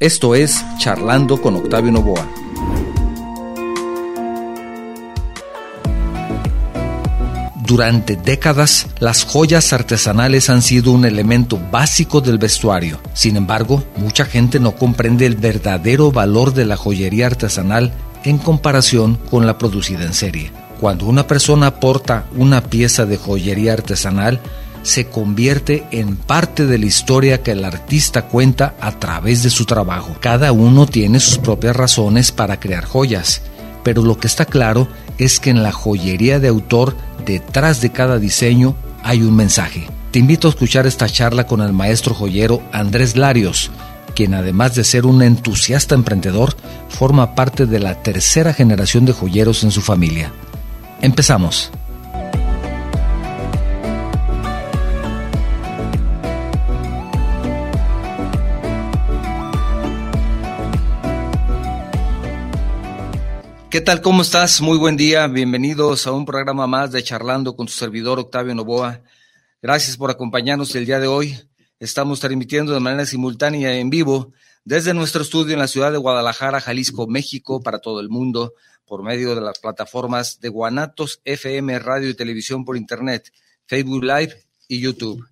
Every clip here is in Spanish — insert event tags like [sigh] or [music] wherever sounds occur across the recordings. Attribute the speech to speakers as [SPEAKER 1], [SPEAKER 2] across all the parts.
[SPEAKER 1] Esto es Charlando con Octavio Novoa. Durante décadas, las joyas artesanales han sido un elemento básico del vestuario. Sin embargo, mucha gente no comprende el verdadero valor de la joyería artesanal en comparación con la producida en serie. Cuando una persona porta una pieza de joyería artesanal, se convierte en parte de la historia que el artista cuenta a través de su trabajo. Cada uno tiene sus propias razones para crear joyas, pero lo que está claro es que en la joyería de autor, detrás de cada diseño, hay un mensaje. Te invito a escuchar esta charla con el maestro joyero Andrés Larios, quien además de ser un entusiasta emprendedor, forma parte de la tercera generación de joyeros en su familia. Empezamos. ¿Qué tal? ¿Cómo estás? Muy buen día. Bienvenidos a un programa más de Charlando con tu servidor Octavio Novoa. Gracias por acompañarnos el día de hoy. Estamos transmitiendo de manera simultánea en vivo desde nuestro estudio en la ciudad de Guadalajara, Jalisco, México, para todo el mundo, por medio de las plataformas de Guanatos FM, Radio y Televisión por Internet, Facebook Live y YouTube.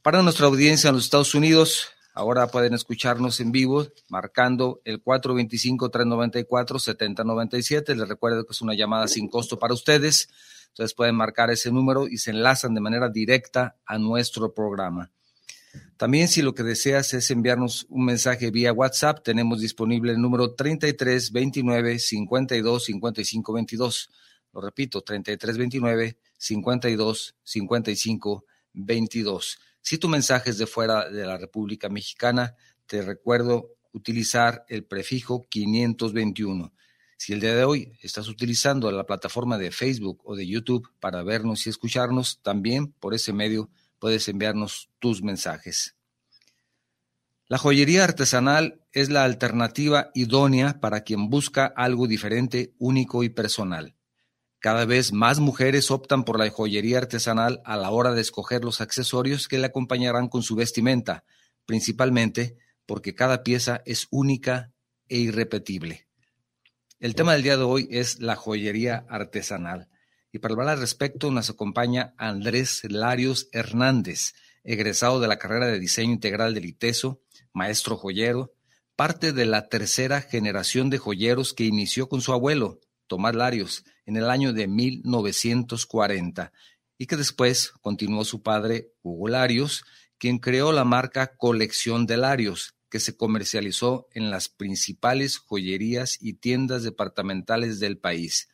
[SPEAKER 1] Para nuestra audiencia en los Estados Unidos, Ahora pueden escucharnos en vivo marcando el 425-394-7097. Les recuerdo que es una llamada sin costo para ustedes. Entonces pueden marcar ese número y se enlazan de manera directa a nuestro programa. También si lo que deseas es enviarnos un mensaje vía WhatsApp, tenemos disponible el número 33 29 52 55 22. Lo repito, 33 29 52 55 22. Si tu mensaje es de fuera de la República Mexicana, te recuerdo utilizar el prefijo 521. Si el día de hoy estás utilizando la plataforma de Facebook o de YouTube para vernos y escucharnos, también por ese medio puedes enviarnos tus mensajes. La joyería artesanal es la alternativa idónea para quien busca algo diferente, único y personal. Cada vez más mujeres optan por la joyería artesanal a la hora de escoger los accesorios que le acompañarán con su vestimenta, principalmente porque cada pieza es única e irrepetible. El tema del día de hoy es la joyería artesanal. Y para hablar al respecto nos acompaña Andrés Larios Hernández, egresado de la carrera de diseño integral del ITESO, maestro joyero, parte de la tercera generación de joyeros que inició con su abuelo, Tomás Larios, en el año de 1940 y que después continuó su padre Hugo Larios, quien creó la marca Colección de Larios, que se comercializó en las principales joyerías y tiendas departamentales del país.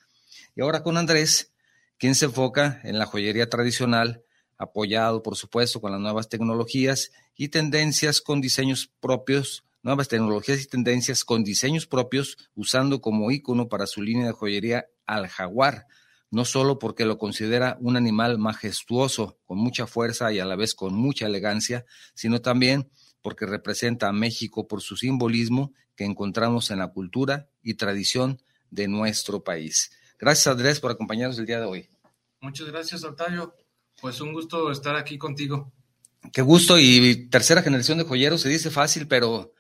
[SPEAKER 1] Y ahora con Andrés, quien se enfoca en la joyería tradicional, apoyado por supuesto con las nuevas tecnologías y tendencias con diseños propios nuevas tecnologías y tendencias con diseños propios, usando como ícono para su línea de joyería al jaguar, no solo porque lo considera un animal majestuoso, con mucha fuerza y a la vez con mucha elegancia, sino también porque representa a México por su simbolismo que encontramos en la cultura y tradición de nuestro país. Gracias Andrés por acompañarnos el día de hoy.
[SPEAKER 2] Muchas gracias Octavio, pues un gusto estar aquí contigo.
[SPEAKER 1] Qué gusto y tercera generación de joyeros, se dice fácil, pero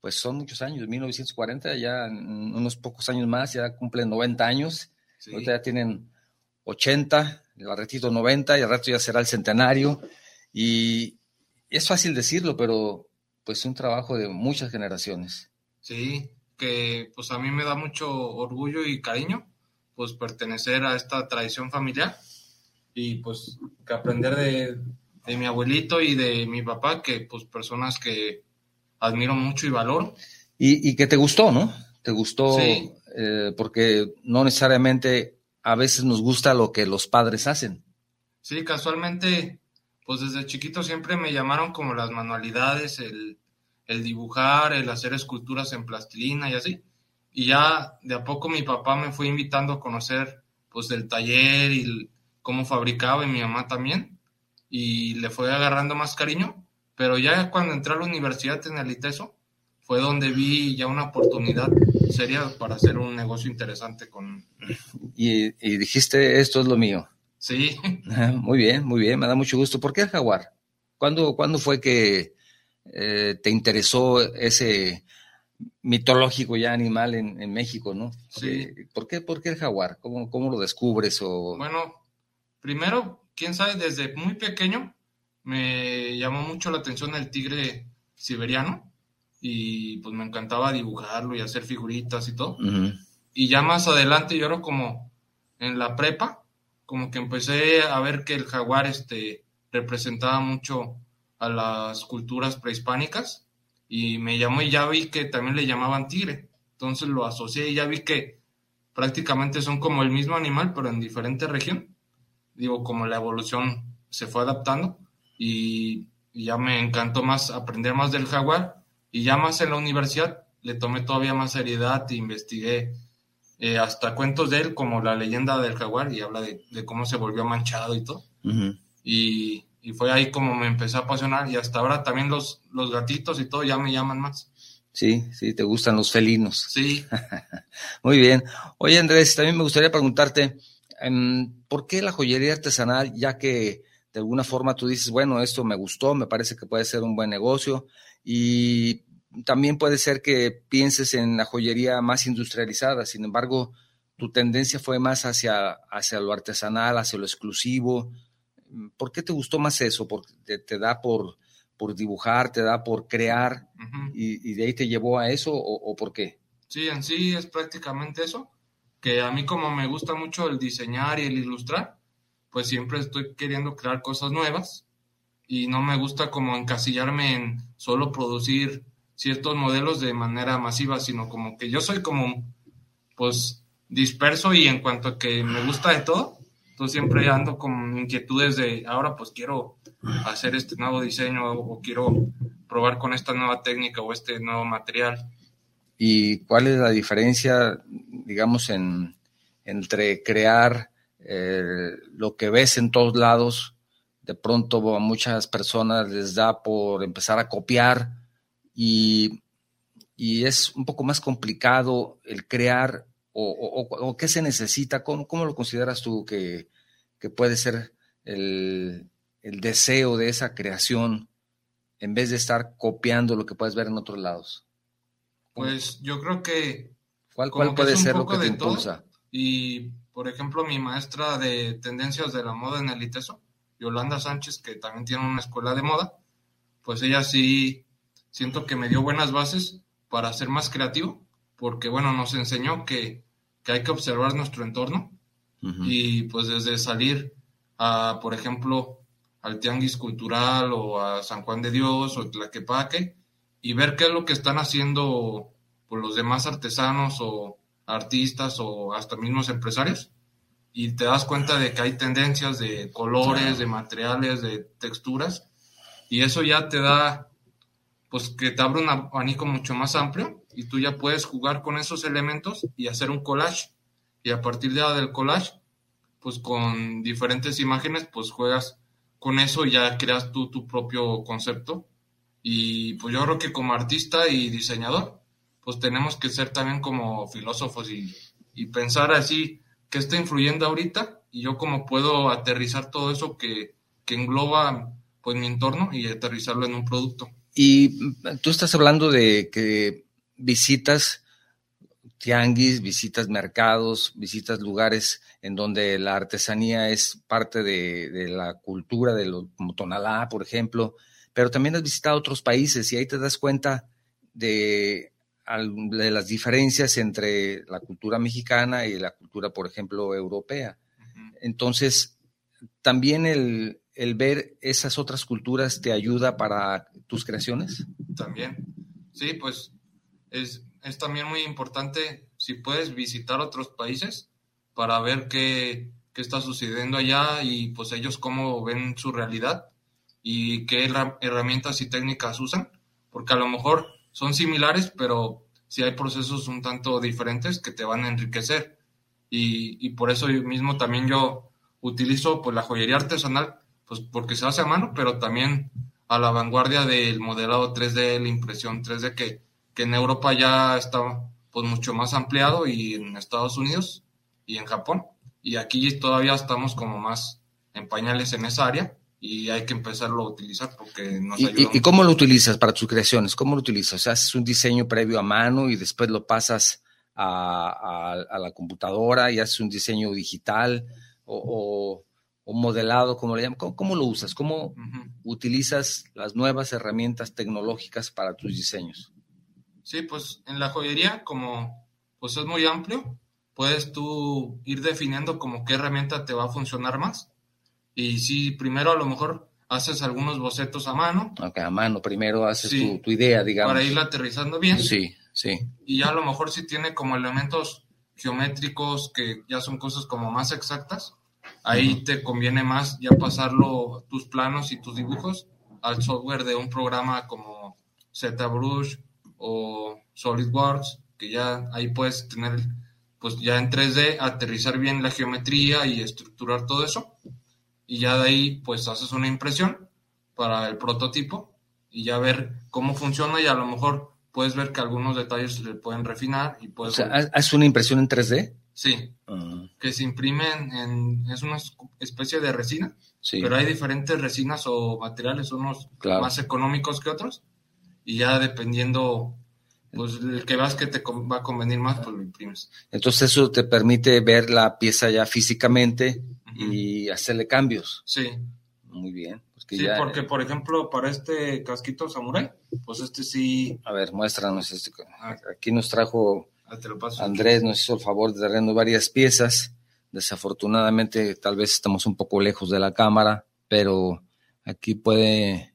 [SPEAKER 1] pues son muchos años, 1940, ya unos pocos años más, ya cumplen 90 años, ahorita ya tienen 80, el ratito 90 y el rato ya será el centenario. Y es fácil decirlo, pero pues un trabajo de muchas generaciones.
[SPEAKER 2] Sí, que pues a mí me da mucho orgullo y cariño pues pertenecer a esta tradición familiar y pues que aprender de, de mi abuelito y de mi papá, que pues personas que admiro mucho y valoro.
[SPEAKER 1] Y, que te gustó, ¿no? Te gustó eh, porque no necesariamente a veces nos gusta lo que los padres hacen.
[SPEAKER 2] Sí, casualmente, pues desde chiquito siempre me llamaron como las manualidades, el, el dibujar, el hacer esculturas en plastilina y así. Y ya de a poco mi papá me fue invitando a conocer pues el taller y cómo fabricaba y mi mamá también. Y le fue agarrando más cariño pero ya cuando entré a la universidad en el ITESO, fue donde vi ya una oportunidad seria para hacer un negocio interesante con...
[SPEAKER 1] Y, dijiste, esto es lo mío.
[SPEAKER 2] Sí. [laughs]
[SPEAKER 1] Muy bien, muy bien, me da mucho gusto. ¿Por qué el jaguar? ¿Cuándo, ¿cuándo fue que eh, te interesó ese mitológico ya animal en, México, ¿no?
[SPEAKER 2] Sí.
[SPEAKER 1] ¿Por qué, por qué el jaguar? ¿Cómo, ¿Cómo, lo descubres? O...
[SPEAKER 2] Bueno, primero, quién sabe, desde muy pequeño me llamó mucho la atención el tigre siberiano y pues me encantaba dibujarlo y hacer figuritas y todo. Y ya más adelante, yo era como en la prepa, como que empecé a ver que el jaguar este, representaba mucho a las culturas prehispánicas y me llamó y ya vi que también le llamaban tigre. Entonces lo asocié y ya vi que prácticamente son como el mismo animal, pero en diferente región. Digo, como la evolución se fue adaptando y, ya me encantó más aprender más del jaguar y ya más en la universidad le tomé todavía más seriedad e investigué eh, hasta cuentos de él como la leyenda del jaguar y habla de, cómo se volvió manchado y todo. y, y fue ahí como me empecé a apasionar y hasta ahora también los, los gatitos y todo ya me llaman más.
[SPEAKER 1] Sí, sí, te gustan los felinos.
[SPEAKER 2] Sí. [laughs]
[SPEAKER 1] Muy bien. Oye, Andrés, también me gustaría preguntarte, em, ¿por qué la joyería artesanal? Ya que de alguna forma tú dices, bueno, esto me gustó, me parece que puede ser un buen negocio y también puede ser que pienses en la joyería más industrializada, sin embargo, tu tendencia fue más hacia, hacia lo artesanal, hacia lo exclusivo, ¿Por qué te gustó más eso? ¿Porque te, da por, por dibujar, te da por crear y, de ahí te llevó a eso o, por qué?
[SPEAKER 2] Sí, en sí es prácticamente eso, que a mí como me gusta mucho el diseñar y el ilustrar, pues siempre estoy queriendo crear cosas nuevas y no me gusta como encasillarme en solo producir ciertos modelos de manera masiva, sino como que yo soy como pues disperso y en cuanto a que me gusta de todo, entonces siempre ando con inquietudes de ahora pues quiero hacer este nuevo diseño o quiero probar con esta nueva técnica o este nuevo material.
[SPEAKER 1] ¿Y cuál es la diferencia, digamos, en, entre crear eh, lo que ves en todos lados? De pronto a muchas personas les da por empezar a copiar y, es un poco más complicado el crear o, qué se necesita? ¿Cómo, ¿Cómo, lo consideras tú que, puede ser el, deseo de esa creación en vez de estar copiando lo que puedes ver en otros lados?
[SPEAKER 2] Pues yo creo que...
[SPEAKER 1] ¿Cuál, cuál puede ser lo que te impulsa?
[SPEAKER 2] Y, por ejemplo, mi maestra de tendencias de la moda en el ITESO, Yolanda Sánchez, que también tiene una escuela de moda, pues ella sí siento que me dio buenas bases para ser más creativo, porque bueno, nos enseñó que que hay que observar nuestro entorno y pues desde salir a, por ejemplo, al Tianguis Cultural o a San Juan de Dios o Tlaquepaque y ver qué es lo que están haciendo por pues, los demás artesanos o artistas o hasta mismos empresarios y te das cuenta de que hay tendencias de colores, de materiales, de texturas y eso ya te da pues que te abre un abanico mucho más amplio y tú ya puedes jugar con esos elementos y hacer un collage. Y a partir de del collage, pues con diferentes imágenes, pues juegas con eso y ya creas tú tu propio concepto. Y pues yo creo que como artista y diseñador, pues tenemos que ser también como filósofos y, y pensar así, ¿qué está influyendo ahorita? Y yo cómo puedo aterrizar todo eso que, que engloba pues mi entorno y aterrizarlo en un producto.
[SPEAKER 1] Y tú estás hablando de que visitas tianguis, visitas mercados, visitas lugares en donde la artesanía es parte de, la cultura, de lo, como Tonalá, por ejemplo, pero también has visitado otros países y ahí te das cuenta de, de las diferencias entre la cultura mexicana y la cultura, por ejemplo, europea. Entonces, también el, el ver esas otras culturas te ayuda para tus creaciones.
[SPEAKER 2] También, sí, pues es, también muy importante si puedes visitar otros países para ver qué, está sucediendo allá y pues ellos cómo ven su realidad y qué herramientas y técnicas usan, porque a lo mejor son similares, pero si hay procesos un tanto diferentes que te van a enriquecer. Y, por eso mismo también yo utilizo pues la joyería artesanal, pues porque se hace a mano, pero también a la vanguardia del modelado 3D, la impresión 3D que que en Europa ya está pues mucho más ampliado y en Estados Unidos y en Japón. Y aquí todavía estamos como más en pañales en esa área, y hay que empezarlo a utilizar porque nos
[SPEAKER 1] ¿Y,
[SPEAKER 2] ayuda.
[SPEAKER 1] cómo lo utilizas para tus creaciones? ¿Cómo lo utilizas? O sea, haces un diseño previo a mano y después lo pasas a, a- a la computadora y haces un diseño digital o, o- o modelado, como le llaman. ¿Cómo, cómo lo usas? ¿Cómo utilizas las nuevas herramientas tecnológicas para tus diseños?
[SPEAKER 2] Sí, pues en la joyería, como pues es muy amplio, puedes tú ir definiendo como qué herramienta te va a funcionar más. Y si primero a lo mejor haces algunos bocetos a mano
[SPEAKER 1] Aunque a mano primero haces
[SPEAKER 2] Sí.
[SPEAKER 1] tu, tu idea, digamos.
[SPEAKER 2] para irla aterrizando bien.
[SPEAKER 1] Sí, sí.
[SPEAKER 2] Y ya a lo mejor si tiene como elementos geométricos que ya son cosas como más exactas, ahí
[SPEAKER 1] Ujú.
[SPEAKER 2] te conviene más ya pasarlo tus planos y tus dibujos al software de un programa como ZBrush o SolidWorks, que ya ahí puedes tener pues ya en 3D aterrizar bien la geometría y estructurar todo eso. Y ya de ahí pues haces una impresión para el prototipo y ya ver cómo funciona y a lo mejor puedes ver que algunos detalles se le pueden refinar y
[SPEAKER 1] O
[SPEAKER 2] puedes...
[SPEAKER 1] sea, ¿ha- ¿haces una impresión en 3D?
[SPEAKER 2] sí,
[SPEAKER 1] Ah,
[SPEAKER 2] que se imprimen en... es una especie de resina,
[SPEAKER 1] sí,
[SPEAKER 2] pero hay diferentes resinas o materiales, unos
[SPEAKER 1] Claro.
[SPEAKER 2] más económicos que otros y ya dependiendo, pues el que veas que te va a convenir más, pues lo imprimes.
[SPEAKER 1] Entonces eso te permite ver la pieza ya físicamente. Y hacerle cambios.
[SPEAKER 2] Sí,
[SPEAKER 1] Muy bien. Porque
[SPEAKER 2] sí,
[SPEAKER 1] ya,
[SPEAKER 2] porque por ejemplo para este casquito samurai, pues este sí,
[SPEAKER 1] A ver, muéstranos. Este,
[SPEAKER 2] Ah.
[SPEAKER 1] aquí nos trajo
[SPEAKER 2] ah.
[SPEAKER 1] Andrés, nos hizo el favor de traernos varias piezas. Desafortunadamente, tal vez estamos un poco lejos de la cámara, pero aquí puede,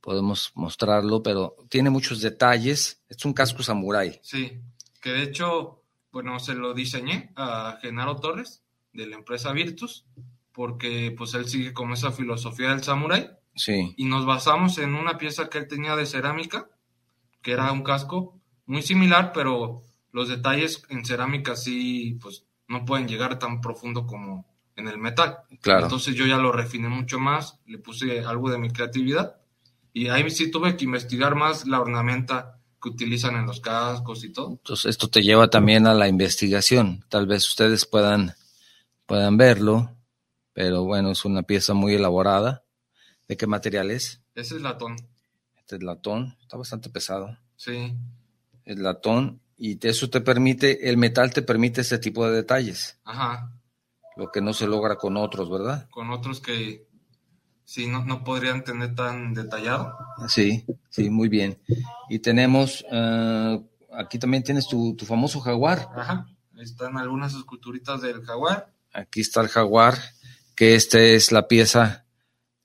[SPEAKER 1] podemos mostrarlo, pero tiene muchos detalles. Es un casco samurái.
[SPEAKER 2] Sí, que de hecho, bueno, se lo diseñé a Genaro Torres de la empresa Virtus, porque pues él sigue con esa filosofía del samurái
[SPEAKER 1] Sí,
[SPEAKER 2] y nos basamos en una pieza que él tenía de cerámica, que era un casco muy similar, pero los detalles en cerámica sí, pues no pueden llegar tan profundo como en el metal.
[SPEAKER 1] claro.
[SPEAKER 2] Entonces yo ya lo refiné mucho más, le puse algo de mi creatividad y ahí sí tuve que investigar más la ornamenta que utilizan en los cascos y todo.
[SPEAKER 1] Entonces, esto te lleva también a la investigación. Tal vez ustedes puedan, puedan verlo, pero bueno, es una pieza muy elaborada. ¿De qué material es?
[SPEAKER 2] Ese es latón,
[SPEAKER 1] Este es latón, está bastante pesado.
[SPEAKER 2] sí,
[SPEAKER 1] Es latón y eso te permite, el metal te permite ese tipo de detalles,
[SPEAKER 2] ajá,
[SPEAKER 1] lo que no se logra con otros, ¿verdad?
[SPEAKER 2] con otros que sí no, no podrían tener tan detallado.
[SPEAKER 1] Sí, sí, muy bien. Y tenemos, ah, aquí también tienes tu, tu famoso jaguar.
[SPEAKER 2] Ajá, están algunas esculturitas del jaguar.
[SPEAKER 1] Aquí está el jaguar, que esta es la pieza,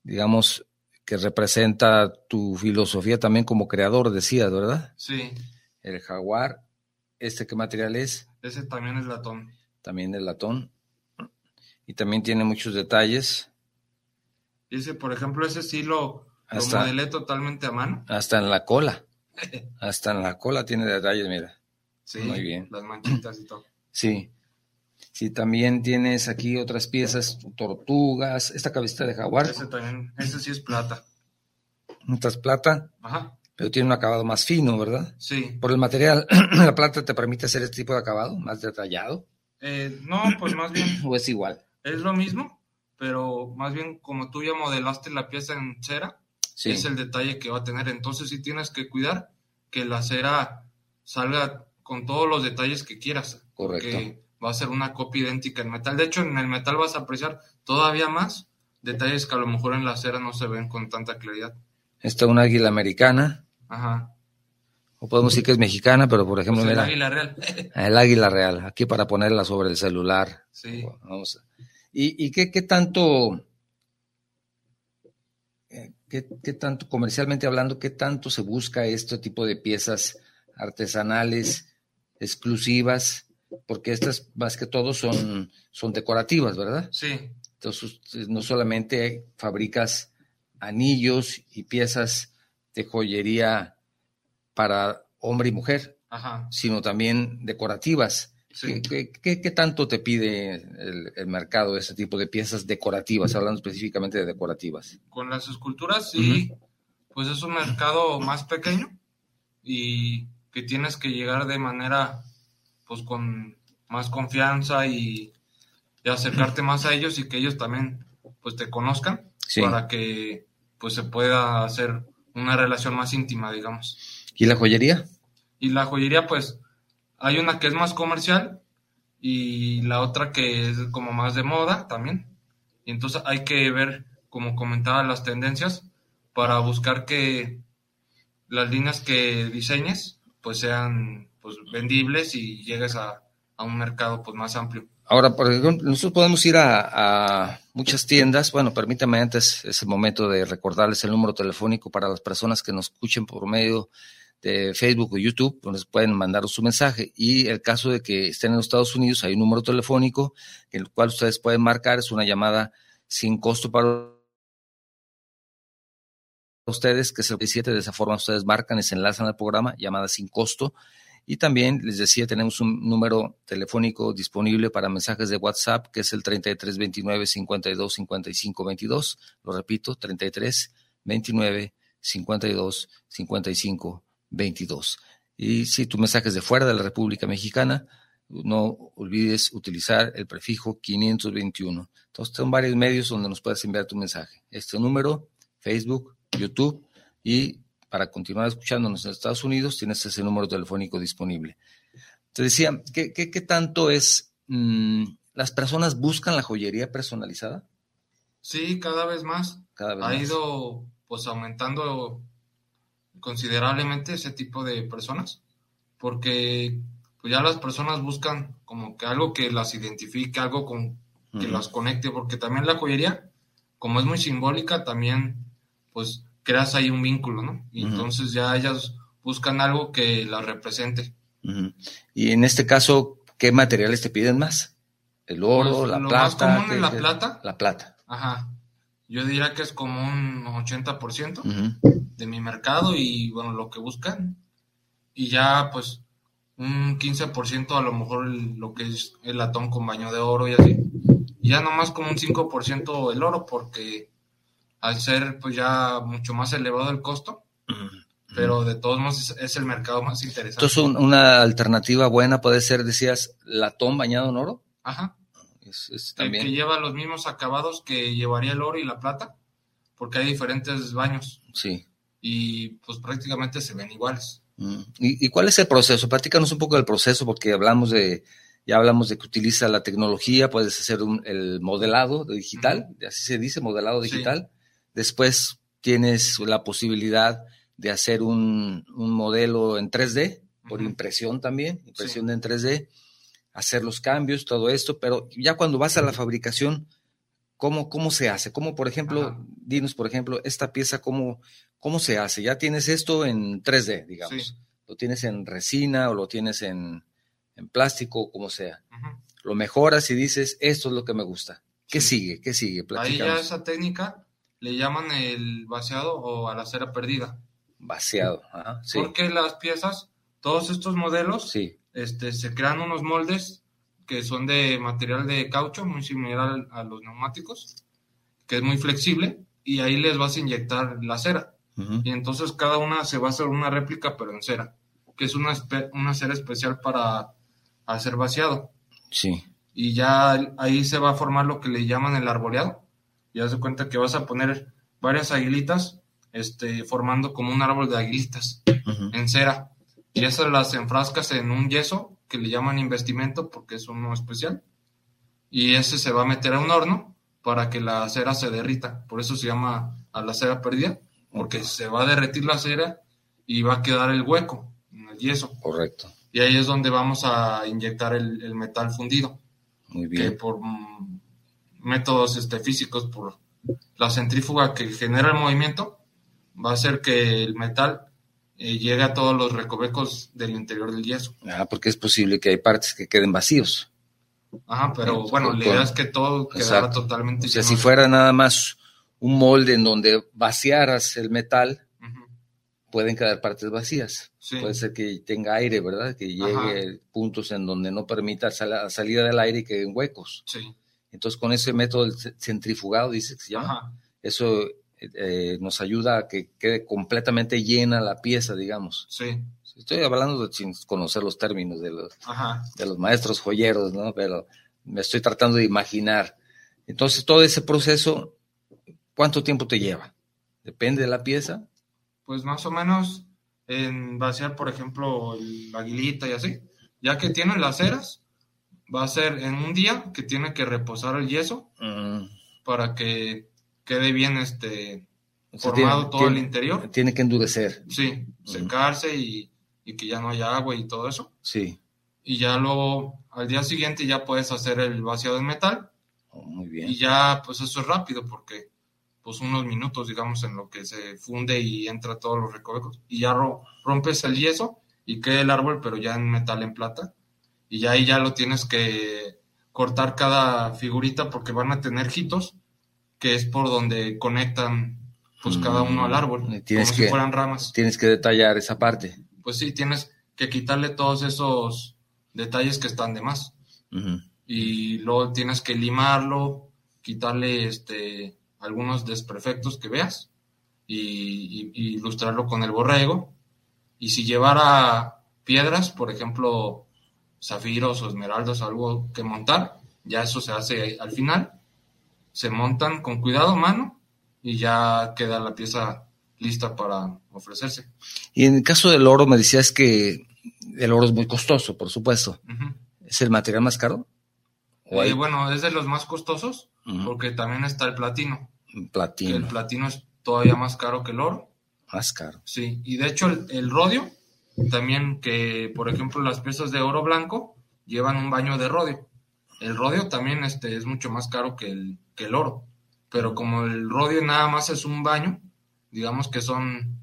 [SPEAKER 1] digamos, que representa tu filosofía también como creador, decías, ¿verdad?
[SPEAKER 2] Sí,
[SPEAKER 1] El jaguar, ¿este qué material es?
[SPEAKER 2] ese también es latón.
[SPEAKER 1] También de latón. Y también tiene muchos detalles,
[SPEAKER 2] ese, por ejemplo, ese sí lo, lo
[SPEAKER 1] Hasta-
[SPEAKER 2] modelé totalmente a mano.
[SPEAKER 1] hasta en la cola. [laughs] Hasta en la cola tiene detalles, mira.
[SPEAKER 2] Sí,
[SPEAKER 1] Muy bien.
[SPEAKER 2] las manchitas y todo.
[SPEAKER 1] Sí. Sí, también tienes aquí otras piezas, tortugas, esta cabecita de jaguar,
[SPEAKER 2] Ese también, ese sí es plata.
[SPEAKER 1] esta es plata,
[SPEAKER 2] Ajá,
[SPEAKER 1] pero tiene un acabado más fino, ¿verdad?
[SPEAKER 2] sí.
[SPEAKER 1] Por el material, [clears throat] la plata te permite hacer este tipo de acabado, más detallado,
[SPEAKER 2] Eh, no, pues más bien [clears throat]
[SPEAKER 1] o es igual.
[SPEAKER 2] es lo mismo, pero más bien como tú ya modelaste la pieza en cera,
[SPEAKER 1] Sí,
[SPEAKER 2] es el detalle que va a tener. Entonces sí tienes que cuidar que la cera salga con todos los detalles que quieras.
[SPEAKER 1] Correcto.
[SPEAKER 2] Va a ser una copia idéntica en metal. De hecho, en el metal vas a apreciar todavía más detalles que a lo mejor en la cera no se ven con tanta claridad.
[SPEAKER 1] esta es una águila americana,
[SPEAKER 2] Ajá.
[SPEAKER 1] o podemos decir que es mexicana, pero por ejemplo,
[SPEAKER 2] Pues el
[SPEAKER 1] mira,
[SPEAKER 2] águila real. [laughs]
[SPEAKER 1] el águila real, aquí para ponerla sobre el celular.
[SPEAKER 2] sí.
[SPEAKER 1] Vamos ¿Y, y qué, qué tanto, eh, qué, qué tanto, comercialmente hablando, qué tanto se busca este tipo de piezas artesanales exclusivas? Porque estas más que todo son, son decorativas, ¿verdad?
[SPEAKER 2] Sí.
[SPEAKER 1] Entonces, no solamente fabricas anillos y piezas de joyería para hombre y mujer,
[SPEAKER 2] Ajá.
[SPEAKER 1] sino también decorativas.
[SPEAKER 2] Sí.
[SPEAKER 1] ¿Qué, qué- tanto te pide el, el mercado de ese tipo de piezas decorativas, hablando específicamente de decorativas?
[SPEAKER 2] Con las esculturas, sí, pues es un mercado más pequeño y que tienes que llegar de manera, pues con más confianza y, y acercarte más a ellos y que ellos también, pues te conozcan.
[SPEAKER 1] Sí.
[SPEAKER 2] para que pues se pueda hacer una relación más íntima, digamos.
[SPEAKER 1] ¿Y la joyería?
[SPEAKER 2] Y la joyería, pues, hay una que es más comercial y la otra que es como más de moda también. Y entonces hay que ver, como comentaba, las tendencias para buscar que las líneas que diseñes pues sean pues vendibles y llegues a, a un mercado pues más amplio.
[SPEAKER 1] Ahora, por ejemplo, nosotros podemos ir a, a muchas tiendas. Bueno, permítame antes, es el momento de recordarles el número telefónico para las personas que nos escuchen por medio de Facebook o YouTube, donde pueden mandar su mensaje. Y el caso de que estén en los Estados Unidos, hay un número telefónico, en el cual ustedes pueden marcar, es una llamada sin costo para ustedes, que es el 17, de esa forma ustedes marcan y se enlazan al programa, llamada sin costo. Y también les decía, tenemos un número telefónico disponible para mensajes de WhatsApp, que es el 33 29 52 55 22. Lo repito, 33 29 52 55 22. Y si tu mensaje es de fuera de la República Mexicana, no olvides utilizar el prefijo 521. Entonces, son varios medios donde nos puedes enviar tu mensaje. Este número, Facebook, YouTube y para continuar escuchándonos en Estados Unidos, tienes ese número telefónico disponible. Te decía, ¿qué, qué, qué tanto es, mmm, las personas buscan la joyería personalizada?
[SPEAKER 2] Sí, cada vez más.
[SPEAKER 1] Cada vez
[SPEAKER 2] ha
[SPEAKER 1] más.
[SPEAKER 2] ido pues aumentando considerablemente ese tipo de personas, porque pues ya las personas buscan como que algo que las identifique, algo con, que las conecte, porque también la joyería, como es muy simbólica, también pues creas ahí un vínculo, ¿no? Y entonces ya ellas buscan algo que las represente.
[SPEAKER 1] Y en este caso, ¿qué materiales te piden más? ¿El oro,
[SPEAKER 2] Pues,
[SPEAKER 1] la
[SPEAKER 2] lo
[SPEAKER 1] plata?
[SPEAKER 2] más común
[SPEAKER 1] ¿qué-
[SPEAKER 2] es la plata.
[SPEAKER 1] La plata.
[SPEAKER 2] Ajá. Yo diría que es como un 80%
[SPEAKER 1] Ujú.
[SPEAKER 2] de mi mercado y bueno, lo que buscan. Y ya pues un 15% a lo mejor el- lo que es el latón con baño de oro y así. Y ya nomás como un 5% el oro porque al ser pues ya mucho más elevado el costo, pero de todos modos es, es el mercado más interesante.
[SPEAKER 1] Entonces, un- una alternativa buena puede ser, decías, latón bañado en oro.
[SPEAKER 2] Ajá.
[SPEAKER 1] Es, es
[SPEAKER 2] El que
[SPEAKER 1] también.
[SPEAKER 2] lleva los mismos acabados que llevaría el oro y la plata, porque hay diferentes baños
[SPEAKER 1] Sí.
[SPEAKER 2] y pues prácticamente se ven iguales.
[SPEAKER 1] Mm. ¿Y, y cuál es el proceso? Platícanos un poco del proceso, porque hablamos de, ya hablamos de que utiliza la tecnología, puedes hacer un- el modelado digital, así se dice, modelado
[SPEAKER 2] Sí.
[SPEAKER 1] Después tienes la posibilidad de hacer un, un modelo en 3D, por impresión también, impresión en 3D, hacer los cambios, todo esto, pero ya cuando vas a la fabricación, ¿cómo, cómo se hace? ¿Cómo, por ejemplo,
[SPEAKER 2] Ajá.
[SPEAKER 1] dinos, por ejemplo, esta pieza, cómo, cómo se hace? Ya tienes esto en 3D, digamos.
[SPEAKER 2] Sí.
[SPEAKER 1] Lo tienes en resina o lo tienes en, en plástico, como sea. Lo mejoras y dices, esto es lo que me gusta. ¿Qué
[SPEAKER 2] Sí.
[SPEAKER 1] sigue? ¿Qué sigue?
[SPEAKER 2] Ahí ya esa técnica le llaman el vaciado o a la cera perdida.
[SPEAKER 1] Vaciado. Ajá, sí.
[SPEAKER 2] Porque las piezas, todos estos modelos,
[SPEAKER 1] Sí.
[SPEAKER 2] este, se crean unos moldes que son de material de caucho, muy similar a los neumáticos, que es muy flexible, y ahí les vas a inyectar la cera. Y entonces cada una se va a hacer una réplica, pero en cera, que es una, una cera especial para hacer vaciado.
[SPEAKER 1] Sí.
[SPEAKER 2] Y ya ahí se va a formar lo que le llaman el arboreado. Y haz de cuenta que vas a poner varias aguilitas, este, formando como un árbol de aguilitas en cera. Y esas las enfrascas en un yeso que le llaman investimento porque es uno especial. Y ese se va a meter a un horno para que la cera se derrita. Por eso se llama a la cera perdida, porque se va a derretir la cera y va a quedar el hueco en el yeso.
[SPEAKER 1] Correcto.
[SPEAKER 2] Y ahí es donde vamos a inyectar el, el metal fundido,
[SPEAKER 1] Muy
[SPEAKER 2] que
[SPEAKER 1] bien.
[SPEAKER 2] por mm, métodos este, físicos, por la centrífuga que genera el movimiento, va a hacer que el metal eh, llegue a todos los recovecos del interior del yeso.
[SPEAKER 1] Ah, porque es posible que hay partes que queden vacíos.
[SPEAKER 2] Ajá, pero
[SPEAKER 1] Sí,
[SPEAKER 2] bueno, la idea es que todo quedara
[SPEAKER 1] Exacto.
[SPEAKER 2] totalmente
[SPEAKER 1] O sea, si fuera nada más un molde en donde vaciaras el metal, pueden quedar partes vacías.
[SPEAKER 2] Sí.
[SPEAKER 1] Puede ser que tenga aire, ¿verdad? Que llegue puntos en donde no permita la salida del aire y queden huecos.
[SPEAKER 2] Sí.
[SPEAKER 1] Entonces, con ese método centrifugado, dice que se llama,
[SPEAKER 2] Ajá.
[SPEAKER 1] eso eh, nos ayuda a que quede completamente llena la pieza, digamos.
[SPEAKER 2] Sí.
[SPEAKER 1] Estoy hablando de, sin conocer los términos de los,
[SPEAKER 2] Ajá.
[SPEAKER 1] de los maestros joyeros, ¿no? Pero me estoy tratando de imaginar. Entonces, todo ese proceso ¿cuánto tiempo te lleva? Depende de la pieza.
[SPEAKER 2] Pues más o menos en vaciar, por ejemplo, la aguilita y así. Ya que tiene las ceras, va a ser en un día que tiene que reposar el yeso
[SPEAKER 1] Mm,
[SPEAKER 2] para que quede bien este
[SPEAKER 1] o sea,
[SPEAKER 2] formado
[SPEAKER 1] tiene-
[SPEAKER 2] todo el interior.
[SPEAKER 1] Tiene que endurecer.
[SPEAKER 2] Sí, secarse y, y que ya no haya agua y todo eso.
[SPEAKER 1] Sí.
[SPEAKER 2] Y ya luego al día siguiente ya puedes hacer el vaciado en metal
[SPEAKER 1] Oh, muy bien.
[SPEAKER 2] y ya pues eso es rápido porque pues unos minutos digamos en lo que se funde y entra todos los recovecos y ya ro- rompes el yeso y queda el árbol pero ya en metal en plata y ya ahí ya lo tienes que cortar cada figurita porque van a tener jitos que es por donde conectan pues cada uno al árbol
[SPEAKER 1] Mm, Y tienes
[SPEAKER 2] como
[SPEAKER 1] que-
[SPEAKER 2] si fueran ramas
[SPEAKER 1] Tienes que detallar esa parte.
[SPEAKER 2] pues sí tienes que quitarle todos esos detalles que están de más y luego tienes que limarlo, quitarle este algunos desperfectos que veas y, y- y ilustrarlo con el borrego. Y si llevara piedras, por ejemplo, zafiros o esmeraldas, algo que montar, ya eso se hace al final. Se montan con cuidado, mano, y ya queda la pieza lista para ofrecerse.
[SPEAKER 1] Y en el caso del oro, me decías que el oro es muy costoso, por supuesto. ¿Es el material más caro? ¿O hay
[SPEAKER 2] Eh, bueno, es de los más costosos, porque también está el platino. que el
[SPEAKER 1] platino?
[SPEAKER 2] platino es todavía más caro que el oro.
[SPEAKER 1] Más caro.
[SPEAKER 2] Sí, y de hecho el, el rodio, también que por ejemplo las piezas de oro blanco llevan un baño de rodio. El rodio también este, es mucho más caro que el, que el oro, pero como el rodio nada más es un baño, digamos que son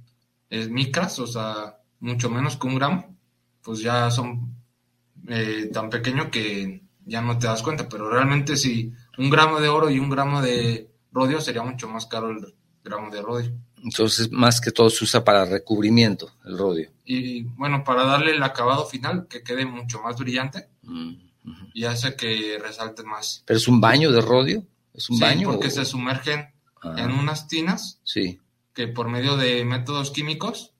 [SPEAKER 2] eh, micras, o sea, mucho menos que un gramo, pues ya son eh, tan pequeño que ya no te das cuenta, pero realmente si un gramo de oro y un gramo de rodio sería mucho más caro el gramo de rodio.
[SPEAKER 1] Entonces, más que todo se usa para recubrimiento, el rodio.
[SPEAKER 2] Y bueno, para darle el acabado final, que quede mucho más brillante
[SPEAKER 1] Mm,
[SPEAKER 2] y hace que resalte más.
[SPEAKER 1] ¿Pero es un baño de rodio? ¿Es un
[SPEAKER 2] Sí,
[SPEAKER 1] baño?
[SPEAKER 2] porque
[SPEAKER 1] o-
[SPEAKER 2] se sumergen
[SPEAKER 1] Ah,
[SPEAKER 2] en unas tinas
[SPEAKER 1] Sí.
[SPEAKER 2] que por medio de métodos químicos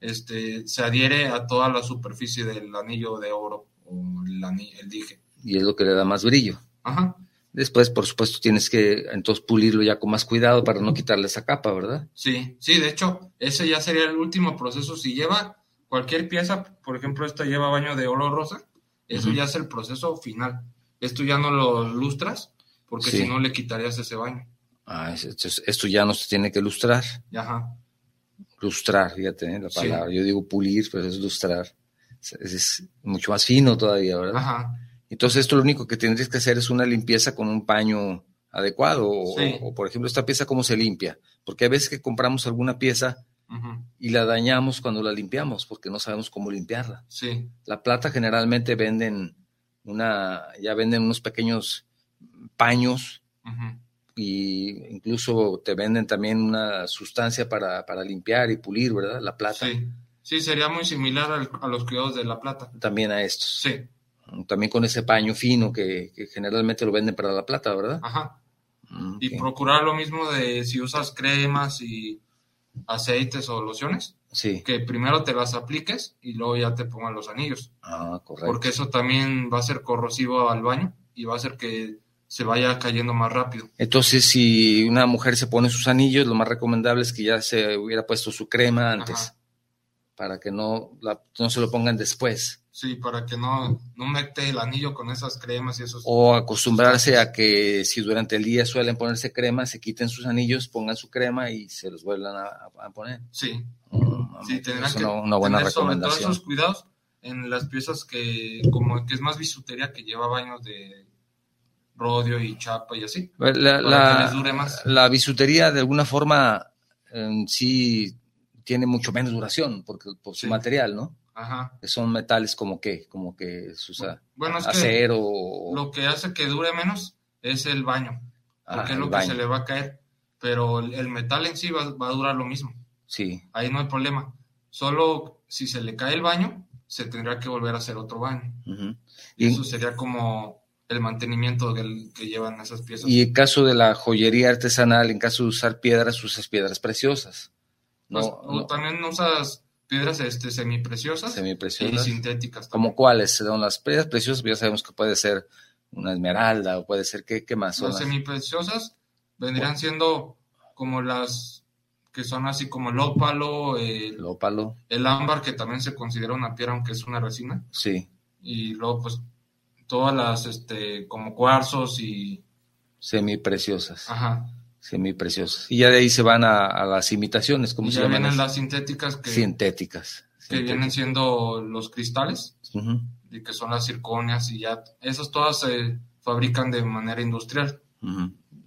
[SPEAKER 2] este, se adhiere a toda la superficie del anillo de oro o el, ani- el dije.
[SPEAKER 1] Y es lo que le da más brillo.
[SPEAKER 2] Ajá.
[SPEAKER 1] Después, por supuesto, tienes que entonces pulirlo ya con más cuidado para no quitarle esa capa, ¿verdad?
[SPEAKER 2] Sí, sí, de hecho, ese ya sería el último proceso. Si lleva cualquier pieza, por ejemplo, esta lleva baño de oro rosa, eso ya es el proceso final. Esto ya no lo lustras, porque
[SPEAKER 1] Sí.
[SPEAKER 2] si no le quitarías ese baño.
[SPEAKER 1] Ah, es- esto, es- esto ya no se tiene que lustrar.
[SPEAKER 2] Ajá.
[SPEAKER 1] Lustrar, fíjate ¿eh? la
[SPEAKER 2] Sí.
[SPEAKER 1] palabra. Yo digo pulir, pero es lustrar. Es, es mucho más fino todavía, ¿verdad?
[SPEAKER 2] Ajá.
[SPEAKER 1] Entonces, esto lo único que tendrías que hacer es una limpieza con un paño adecuado. O,
[SPEAKER 2] Sí.
[SPEAKER 1] o, por ejemplo, esta pieza, ¿cómo se limpia? Porque hay veces que compramos alguna pieza y la dañamos cuando la limpiamos, porque no sabemos cómo limpiarla.
[SPEAKER 2] Sí.
[SPEAKER 1] La plata generalmente venden una, ya venden unos pequeños paños
[SPEAKER 2] ujú,
[SPEAKER 1] y incluso te venden también una sustancia para, para limpiar y pulir, ¿verdad? La plata.
[SPEAKER 2] Sí. Sí, sería muy similar al- a los cuidados de la plata.
[SPEAKER 1] También a estos.
[SPEAKER 2] Sí.
[SPEAKER 1] También con ese paño fino que, que generalmente lo venden para la plata, ¿verdad?
[SPEAKER 2] Ajá.
[SPEAKER 1] Mm,
[SPEAKER 2] Y procurar lo mismo de si usas cremas y aceites o lociones,
[SPEAKER 1] Sí.
[SPEAKER 2] que primero te las apliques y luego ya te pongan los anillos.
[SPEAKER 1] Ah, correcto.
[SPEAKER 2] porque eso también va a ser corrosivo al baño y va a hacer que se vaya cayendo más rápido.
[SPEAKER 1] Entonces, si una mujer se pone sus anillos, lo más recomendable es que ya se hubiera puesto su crema antes,
[SPEAKER 2] Ajá.
[SPEAKER 1] para que no, la- no se lo pongan después.
[SPEAKER 2] Sí, para que no, no mete el anillo con esas cremas y esos.
[SPEAKER 1] O acostumbrarse a que si durante el día suelen ponerse crema, se quiten sus anillos, pongan su crema y se los vuelvan a, a poner.
[SPEAKER 2] Sí, sí, tendrán que
[SPEAKER 1] una, una buena
[SPEAKER 2] tener sobre todo
[SPEAKER 1] recomendación.
[SPEAKER 2] esos cuidados en las piezas que, como que es más bisutería, que lleva baños de rodio y chapa y así.
[SPEAKER 1] La,
[SPEAKER 2] para
[SPEAKER 1] la-
[SPEAKER 2] que les dure más.
[SPEAKER 1] la bisutería de alguna forma en sí tiene mucho menos duración porque, por su material, ¿no?
[SPEAKER 2] Ajá.
[SPEAKER 1] Son metales como que, como que se usa
[SPEAKER 2] Bueno, es que
[SPEAKER 1] acero o
[SPEAKER 2] lo que hace que dure menos es el baño,
[SPEAKER 1] ah,
[SPEAKER 2] porque es lo que se le va a caer. Pero el, el metal en sí va, va a durar lo mismo.
[SPEAKER 1] Sí,
[SPEAKER 2] ahí no hay problema. Solo si se le cae el baño, se tendrá que volver a hacer otro baño. Y
[SPEAKER 1] Y,
[SPEAKER 2] eso sería como el mantenimiento del- que llevan esas piezas.
[SPEAKER 1] y en caso de la joyería artesanal, en caso de usar piedras, usas piedras preciosas.
[SPEAKER 2] Pues,
[SPEAKER 1] No,
[SPEAKER 2] o
[SPEAKER 1] no
[SPEAKER 2] también usas piedras este, semipreciosas y
[SPEAKER 1] semipreciosas.
[SPEAKER 2] sintéticas.
[SPEAKER 1] ¿Como cuáles? Son las piedras preciosas, ya sabemos que puede ser una esmeralda o puede ser, ¿qué, qué más son?
[SPEAKER 2] Las
[SPEAKER 1] las-
[SPEAKER 2] semipreciosas vendrían siendo como las que son así como el ópalo, el,
[SPEAKER 1] El ópalo,
[SPEAKER 2] el ámbar, que también se considera una piedra, aunque es una resina.
[SPEAKER 1] sí,
[SPEAKER 2] Y luego, pues, todas las, este, como cuarzos y...
[SPEAKER 1] semipreciosas,
[SPEAKER 2] Ajá.
[SPEAKER 1] Semipreciosas. Y ya de ahí se van a, a las imitaciones, ¿cómo
[SPEAKER 2] Y
[SPEAKER 1] se
[SPEAKER 2] ya
[SPEAKER 1] llaman?
[SPEAKER 2] vienen las sintéticas que,
[SPEAKER 1] Sintéticas.
[SPEAKER 2] que vienen siendo los cristales, y que son las circonias, y ya, esas todas se fabrican de manera industrial.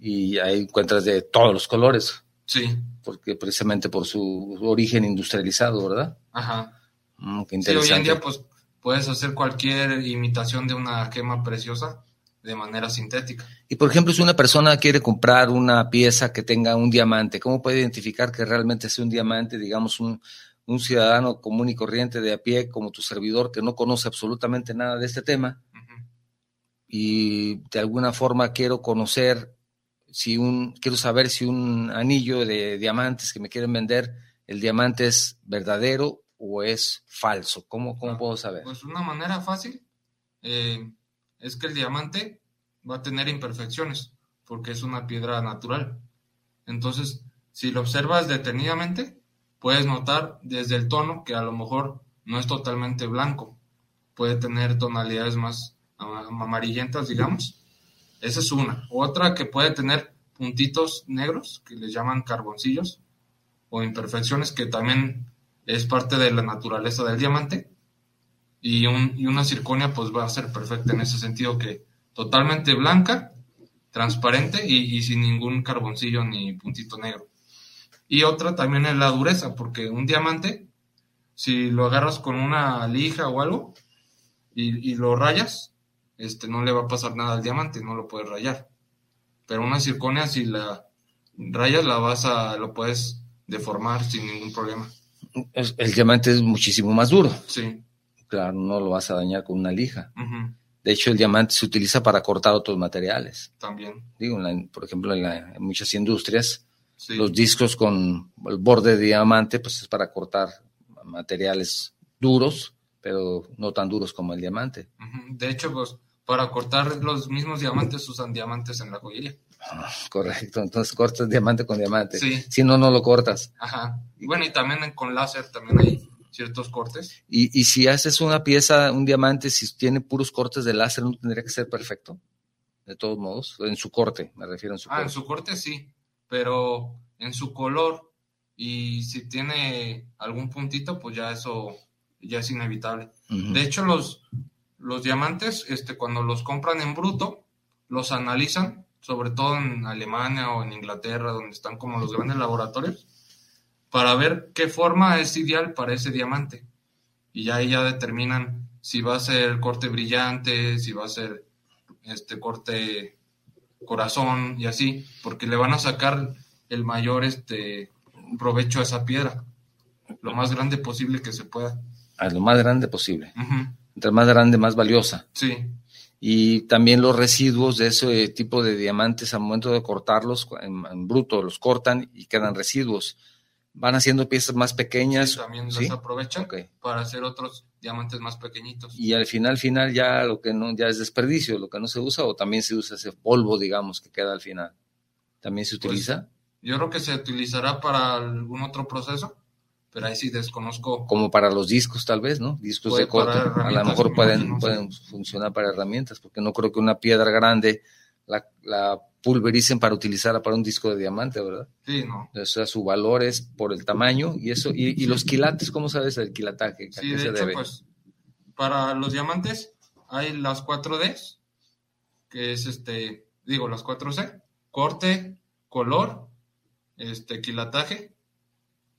[SPEAKER 1] Y ahí encuentras de todos los colores,
[SPEAKER 2] Sí,
[SPEAKER 1] porque precisamente por su origen industrializado, ¿verdad?
[SPEAKER 2] ajá.
[SPEAKER 1] Mm, qué
[SPEAKER 2] Sí, hoy
[SPEAKER 1] interesante.
[SPEAKER 2] en día, pues, puedes hacer cualquier imitación de una gema preciosa de manera sintética.
[SPEAKER 1] Y por ejemplo, si una persona quiere comprar una pieza que tenga un diamante, ¿cómo puede identificar que realmente es un diamante, digamos, un, un ciudadano común y corriente de a pie como tu servidor que no conoce absolutamente nada de este tema y de alguna forma quiero conocer si un, quiero saber si un anillo de diamantes que me quieren vender, el diamante es verdadero o es falso? ¿Cómo, cómo
[SPEAKER 2] Ah,
[SPEAKER 1] puedo saber?
[SPEAKER 2] Pues una manera fácil eh, es que el diamante va a tener imperfecciones porque es una piedra natural. Entonces, si lo observas detenidamente, puedes notar desde el tono que a lo mejor no es totalmente blanco. Puede tener tonalidades más ama- amarillentas, digamos. Esa es una. Otra que puede tener puntitos negros, que les llaman carboncillos, o imperfecciones, que también es parte de la naturaleza del diamante. Y, un, y una circonia pues va a ser perfecta en ese sentido que totalmente blanca, transparente y, y sin ningún carboncillo ni puntito negro. Y otra también es la dureza, porque un diamante, si lo agarras con una lija o algo y, y lo rayas, este, no le va a pasar nada al diamante, no lo puedes rayar. Pero una circonia, si la rayas, la vas a, lo puedes deformar sin ningún problema.
[SPEAKER 1] El diamante es muchísimo más duro.
[SPEAKER 2] Sí.
[SPEAKER 1] Claro, no lo vas a dañar con una lija. De hecho, el diamante se utiliza para cortar otros materiales.
[SPEAKER 2] También.
[SPEAKER 1] Digo, en la- por ejemplo, en, la- en muchas industrias,
[SPEAKER 2] Sí.
[SPEAKER 1] los discos con el borde de diamante, pues es para cortar materiales duros, pero no tan duros como el diamante.
[SPEAKER 2] De hecho, pues para cortar los mismos diamantes usan diamantes en la joyería.
[SPEAKER 1] Ah, Correcto, entonces cortas diamante con diamante.
[SPEAKER 2] Sí.
[SPEAKER 1] Si no, no lo cortas.
[SPEAKER 2] Ajá. Y bueno, y también con láser también hay ciertos cortes.
[SPEAKER 1] Y, y si haces una pieza, un diamante, si tiene puros cortes de láser, ¿no tendría que ser perfecto? De todos modos, en su corte, me refiero en su
[SPEAKER 2] Ah, en su corte sí, pero en su color y si tiene algún puntito, pues ya eso ya es inevitable. De hecho, los, los diamantes, este, cuando los compran en bruto, los analizan, sobre todo en Alemania o en Inglaterra, donde están como los grandes laboratorios, para ver qué forma es ideal para ese diamante. Y ya ahí ya determinan si va a ser corte brillante, si va a ser este corte corazón y así, porque le van a sacar el mayor este provecho a esa piedra, lo más grande posible que se pueda.
[SPEAKER 1] A lo más grande posible. Entre más grande, más valiosa.
[SPEAKER 2] Sí,
[SPEAKER 1] Y también los residuos de ese tipo de diamantes, al momento de cortarlos en, en bruto, los cortan y quedan residuos. Van haciendo piezas más pequeñas.
[SPEAKER 2] sí, también
[SPEAKER 1] ¿sí?
[SPEAKER 2] las aprovechan para hacer otros diamantes más pequeñitos.
[SPEAKER 1] Y al final, final, ya lo que no, ya es desperdicio, lo que no se usa, o también se usa ese polvo, digamos, que queda al final. ¿También se
[SPEAKER 2] Pues,
[SPEAKER 1] utiliza?
[SPEAKER 2] Yo creo que se utilizará para algún otro proceso, pero ahí sí desconozco.
[SPEAKER 1] como para los discos tal vez, ¿no? Discos
[SPEAKER 2] Puede
[SPEAKER 1] de corte. A lo mejor
[SPEAKER 2] me
[SPEAKER 1] pueden,
[SPEAKER 2] imagino,
[SPEAKER 1] pueden funcionar para herramientas, porque no creo que una piedra grande la, la pulvericen para utilizarla para un disco de diamante, ¿verdad?
[SPEAKER 2] Sí, no.
[SPEAKER 1] O sea, su valor es por el tamaño y eso. Y, y los quilates, ¿cómo sabes el quilataje? ¿A
[SPEAKER 2] Sí,
[SPEAKER 1] qué
[SPEAKER 2] de
[SPEAKER 1] se
[SPEAKER 2] hecho,
[SPEAKER 1] debe?
[SPEAKER 2] pues para los diamantes hay las 4Ds, que es este, digo, las 4C, corte, color, este, quilataje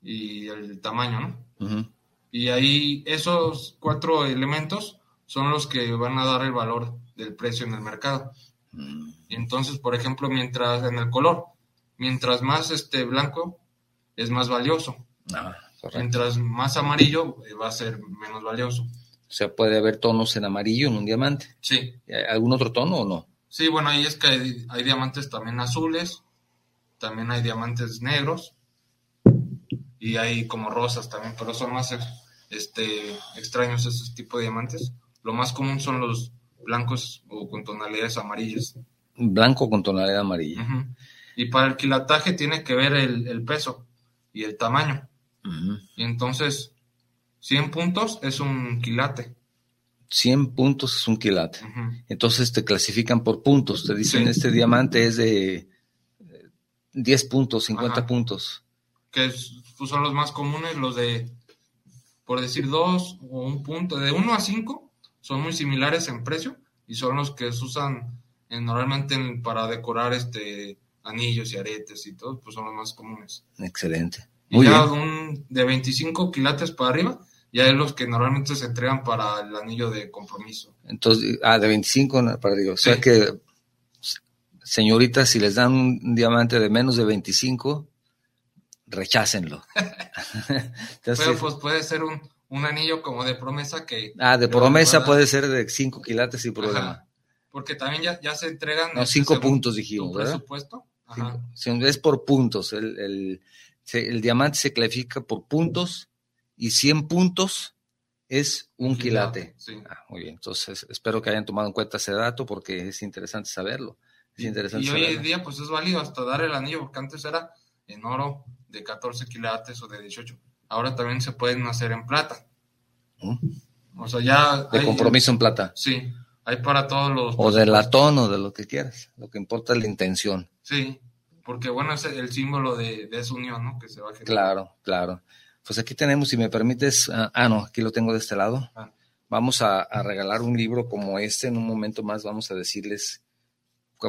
[SPEAKER 2] y el tamaño, ¿no?
[SPEAKER 1] Ujú.
[SPEAKER 2] Y ahí esos cuatro elementos son los que van a dar el valor del precio en el mercado. Y entonces, por ejemplo, mientras en el color, mientras más este blanco es más valioso,
[SPEAKER 1] Ah,
[SPEAKER 2] mientras más amarillo eh, va a ser menos valioso.
[SPEAKER 1] O sea, puede haber tonos en amarillo en un diamante.
[SPEAKER 2] Sí,
[SPEAKER 1] ¿Algún otro tono o no?
[SPEAKER 2] sí, bueno, ahí es que hay, hay diamantes también azules, también hay diamantes negros y hay como rosas también, pero son más este extraños esos tipos de diamantes. Lo más común son los blancos o con tonalidades amarillas.
[SPEAKER 1] Blanco con tonalidad amarilla.
[SPEAKER 2] Y para el quilataje tiene que ver el, el peso y el tamaño. Y entonces, 100 puntos es un quilate.
[SPEAKER 1] 100 puntos es un quilate. Entonces te clasifican por puntos. Te dicen,
[SPEAKER 2] Sí.
[SPEAKER 1] este diamante es de eh, 10 puntos, 50
[SPEAKER 2] Ajá.
[SPEAKER 1] puntos.
[SPEAKER 2] que es- pues son los más comunes, los de, por decir, dos o un punto, de 1 a 5 son muy similares en precio y son los que se usan normalmente en- para decorar este anillos y aretes y todo, pues son los más comunes.
[SPEAKER 1] Excelente.
[SPEAKER 2] Y
[SPEAKER 1] Muy
[SPEAKER 2] ya
[SPEAKER 1] bien.
[SPEAKER 2] un, de 25 quilates para arriba, ya es los que normalmente se entregan para el anillo de compromiso.
[SPEAKER 1] Entonces, ah, de 25 na- para arriba. O sea
[SPEAKER 2] Sí.
[SPEAKER 1] que, señoritas, si les dan un diamante de menos de 25, rechácenlo. [laughs] [laughs] Entonces,
[SPEAKER 2] Pero pues puede ser un, un anillo como de promesa que...
[SPEAKER 1] ah, de promesa puede ser de 5 quilates sin problema.
[SPEAKER 2] Ajá. Porque también ya, ya se entregan...
[SPEAKER 1] No,
[SPEAKER 2] este,
[SPEAKER 1] 5
[SPEAKER 2] según
[SPEAKER 1] puntos dijimos, ¿verdad?
[SPEAKER 2] presupuesto. Ajá.
[SPEAKER 1] Cinco. Es por puntos. El, el- el diamante se clasifica por puntos y 100 puntos es un quilate.
[SPEAKER 2] Sí.
[SPEAKER 1] Ah, muy bien. Entonces, espero que hayan tomado en cuenta ese dato porque es interesante saberlo. Es interesante
[SPEAKER 2] Y hoy en día pues es válido hasta dar el anillo, porque antes era en oro de 14 quilates o de 18. Ahora también se pueden hacer en plata. O sea, ya...
[SPEAKER 1] De
[SPEAKER 2] hay-
[SPEAKER 1] compromiso en plata.
[SPEAKER 2] Sí, hay para todos los...
[SPEAKER 1] O de latón o de lo que quieras. Lo que importa es la intención.
[SPEAKER 2] Sí, porque bueno, es el símbolo de, de esa unión, ¿no? Que se va a generar.
[SPEAKER 1] Claro, claro. Pues aquí tenemos, si me permites, ah, ah, no, aquí lo tengo de este lado.
[SPEAKER 2] Ah.
[SPEAKER 1] Vamos a, a regalar un libro como este. En un momento más vamos a decirles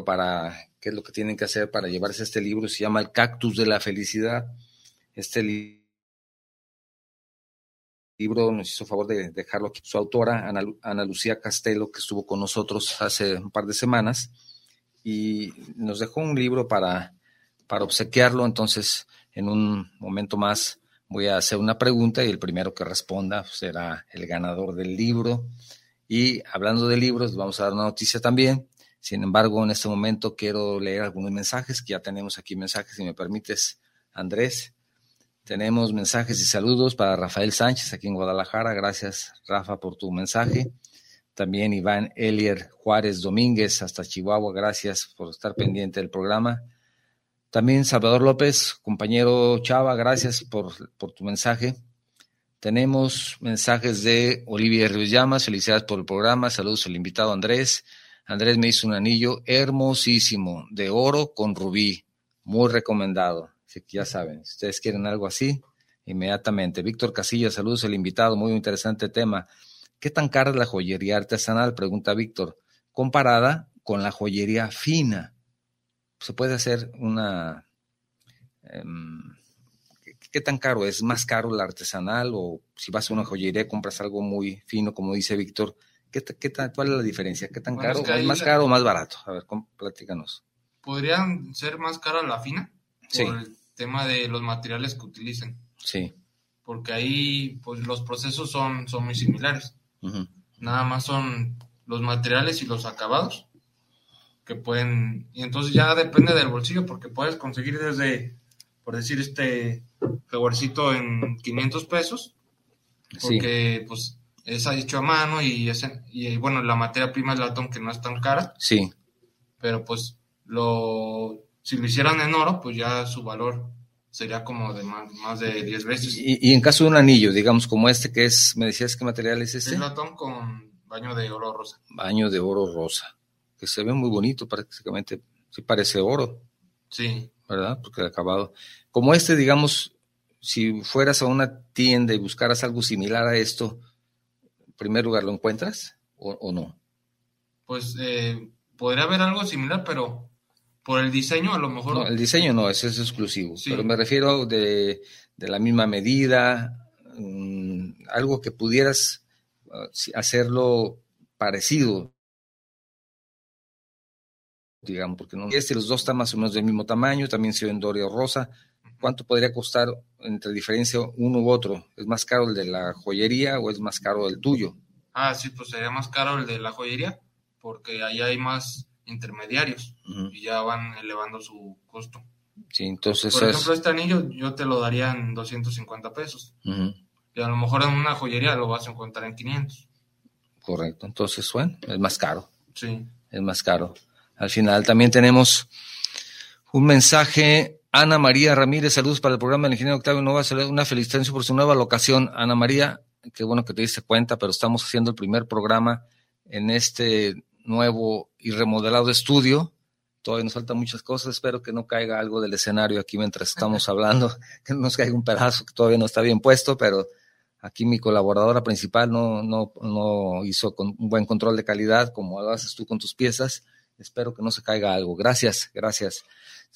[SPEAKER 1] para qué es lo que tienen que hacer para llevarse este libro. Se llama El cactus de la felicidad. Este li- libro nos hizo favor de dejarlo aquí. Su autora, Ana, Ana Lucía Castelo, que estuvo con nosotros hace un par de semanas, y nos dejó un libro para, para obsequiarlo. Entonces, en un momento más voy a hacer una pregunta y el primero que responda será el ganador del libro. Y hablando de libros, vamos a dar una noticia también. Sin embargo, en este momento quiero leer algunos mensajes, que ya tenemos aquí mensajes, si me permites, Andrés. Tenemos mensajes y saludos para Rafael Sánchez aquí en Guadalajara. Gracias, Rafa, por tu mensaje. También Iván Elier Juárez Domínguez hasta Chihuahua. Gracias por estar pendiente del programa. También Salvador López, compañero Chava, gracias por, por tu mensaje. Tenemos mensajes de Olivia Ríos Llamas, felicidades por el programa, saludos al invitado Andrés. Andrés me hizo un anillo hermosísimo, de oro con rubí, muy recomendado. Así que ya saben, si ustedes quieren algo así, inmediatamente. Víctor Casillas, saludos al invitado, muy interesante tema. ¿Qué tan cara es la joyería artesanal? Pregunta Víctor, comparada con la joyería fina se puede hacer una... em, ¿qué, tan caro es? ¿Más caro la artesanal o si vas a una joyería compras algo muy fino, como dice Víctor? ¿Qué, ¿Cuál es la diferencia? ¿Qué tan
[SPEAKER 2] Bueno,
[SPEAKER 1] caro?
[SPEAKER 2] es que
[SPEAKER 1] ¿Es
[SPEAKER 2] ahí
[SPEAKER 1] más
[SPEAKER 2] la-
[SPEAKER 1] caro o más barato? A ver, platícanos.
[SPEAKER 2] Podrían ser más cara la fina por el tema de los materiales que utilicen,
[SPEAKER 1] Sí.
[SPEAKER 2] porque ahí pues los procesos son, son muy similares. Nada más son los materiales y los acabados que pueden, y entonces ya depende del bolsillo, porque puedes conseguir desde, por decir, este jaguarcito en 500 pesos,
[SPEAKER 1] Sí.
[SPEAKER 2] porque pues es hecho a mano y, es, y bueno, la materia prima es latón que no es tan cara,
[SPEAKER 1] Sí.
[SPEAKER 2] pero pues lo, si lo hicieran en oro, pues ya su valor sería como de más, más de 10 veces.
[SPEAKER 1] Y, y en caso de un anillo, digamos como este, que es, me decías qué material es este?
[SPEAKER 2] Es latón con baño de oro rosa.
[SPEAKER 1] Baño de oro rosa, que se ve muy bonito, prácticamente, sí parece oro.
[SPEAKER 2] Sí,
[SPEAKER 1] ¿verdad? Porque el acabado. Como este, digamos, si fueras a una tienda y buscaras algo similar a esto, en primer lugar, ¿lo encuentras o, o no?
[SPEAKER 2] pues eh, podría haber algo similar, pero por el diseño a lo mejor...
[SPEAKER 1] No, el diseño no, ese es exclusivo,
[SPEAKER 2] Sí.
[SPEAKER 1] pero me refiero de, de la misma medida, mm, algo que pudieras ah, hacerlo parecido, digamos, porque no, este los dos están más o menos del mismo tamaño, también se ven Doria rosa. ¿Cuánto podría costar entre diferencia uno u otro? ¿Es más caro el de la joyería o es más caro el tuyo?
[SPEAKER 2] Ah, sí, pues sería más caro el de la joyería, porque ahí hay más intermediarios y ya van elevando su costo.
[SPEAKER 1] Sí, entonces
[SPEAKER 2] Por
[SPEAKER 1] es...
[SPEAKER 2] ejemplo, este anillo yo te lo daría en 250 pesos. Y a lo mejor en una joyería lo vas a encontrar en 500.
[SPEAKER 1] correcto, entonces, bueno, es más caro.
[SPEAKER 2] Sí.
[SPEAKER 1] es más caro. Al final también tenemos Un mensaje, Ana María Ramírez, saludos para el programa del ingeniero Octavio Nova, una felicitación por su nueva locación. Ana María, qué bueno que te diste cuenta, pero estamos haciendo el primer programa en este nuevo y remodelado estudio. Todavía nos faltan muchas cosas, espero que no caiga algo del escenario aquí mientras estamos hablando, [laughs] que no nos caiga un pedazo que todavía no está bien puesto, pero aquí mi colaboradora principal no, no, no hizo con un buen control de calidad como lo haces tú con tus piezas. Espero que no se caiga algo. Gracias, gracias.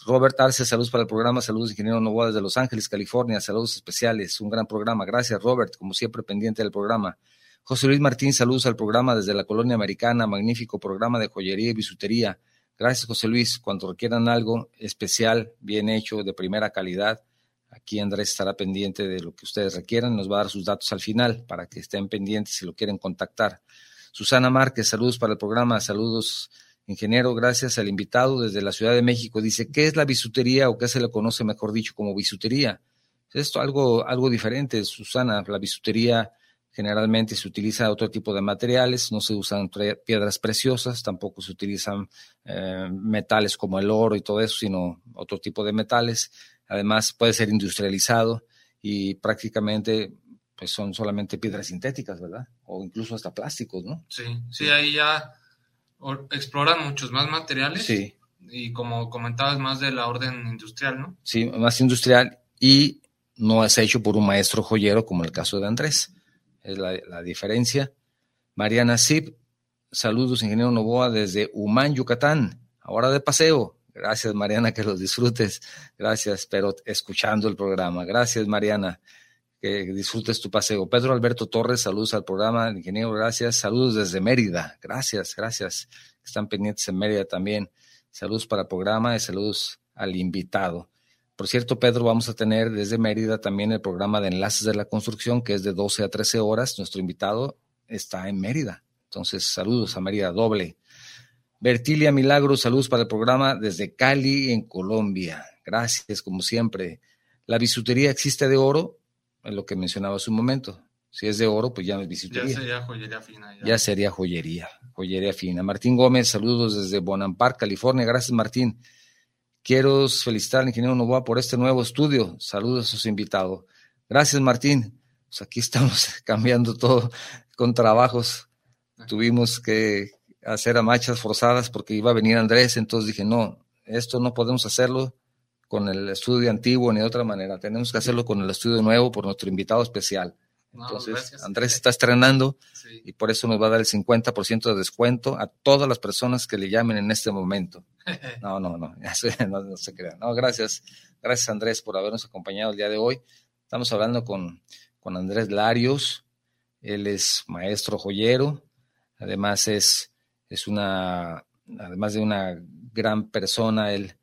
[SPEAKER 1] Robert Arce, saludos para el programa, saludos ingeniero Novoa desde Los Ángeles, California, saludos especiales, un gran programa. Gracias, Robert, como siempre pendiente del programa. José Luis Martín, saludos al programa desde la colonia americana, magnífico programa de joyería y bisutería. Gracias, José Luis. Cuando requieran algo especial, bien hecho, de primera calidad, aquí Andrés estará pendiente de lo que ustedes requieran. Nos va a dar sus datos al final para que estén pendientes si lo quieren contactar. Susana Márquez, saludos para el programa, saludos ingeniero, gracias al invitado desde la Ciudad de México. Dice, ¿qué es la bisutería o qué se le conoce, mejor dicho, como bisutería? Esto algo, algo diferente, Susana. La bisutería generalmente se utiliza otro tipo de materiales, no se usan piedras preciosas, tampoco se utilizan eh, metales como el oro y todo eso, sino otro tipo de metales. Además, puede ser industrializado y prácticamente pues son solamente piedras sintéticas, ¿verdad? O incluso hasta plásticos, ¿no?
[SPEAKER 2] Sí, sí, ahí ya exploran muchos más materiales.
[SPEAKER 1] Sí.
[SPEAKER 2] Y como comentabas, más de la orden industrial, ¿no?
[SPEAKER 1] Sí, más industrial y no es hecho por un maestro joyero como el caso de Andrés. Es la, diferencia. Mariana Zip, saludos, ingeniero Novoa, desde Humán, Yucatán. Ahora de paseo. Gracias, Mariana, que los disfrutes. Gracias, pero escuchando el programa. Gracias, Mariana que disfrutes tu paseo. Pedro Alberto Torres, saludos al programa, ingeniero, gracias. Saludos desde Mérida, gracias, gracias. Están pendientes en Mérida también. Saludos para el programa y saludos al invitado. Por cierto, Pedro, vamos a tener desde Mérida también el programa de Enlaces de la Construcción, que es de 12 a 13 horas. Nuestro invitado está en Mérida. Entonces, saludos a Mérida doble. Bertilia Milagro, saludos para el programa desde Cali, en Colombia. Gracias, como siempre. La bisutería existe de oro, es lo que mencionaba hace un momento. Si es de oro, pues ya me
[SPEAKER 2] bisutería. Ya sería joyería fina.
[SPEAKER 1] Ya. sería joyería, joyería fina. Martín Gómez, saludos desde Bonampak, California. Gracias, Martín. Quiero felicitar al ingeniero Novoa por este nuevo estudio. Saludos a sus invitados. Gracias, Martín. Pues aquí estamos [laughs] cambiando todo con trabajos. Tuvimos que hacer a marchas forzadas porque iba a venir Andrés, entonces dije, no, esto no podemos hacerlo con el estudio antiguo ni de otra manera. Tenemos que hacerlo con el estudio nuevo por nuestro invitado especial. Entonces, Andrés está estrenando y por eso nos va a dar el 50% de descuento a todas las personas que le llamen en este momento. [laughs] No, no, [laughs] no, no, se crean. No, gracias. Gracias, Andrés, por habernos acompañado el día de hoy. Estamos hablando con, con Andrés Larios. Él es maestro joyero. Además, es, es una, además de una gran persona, él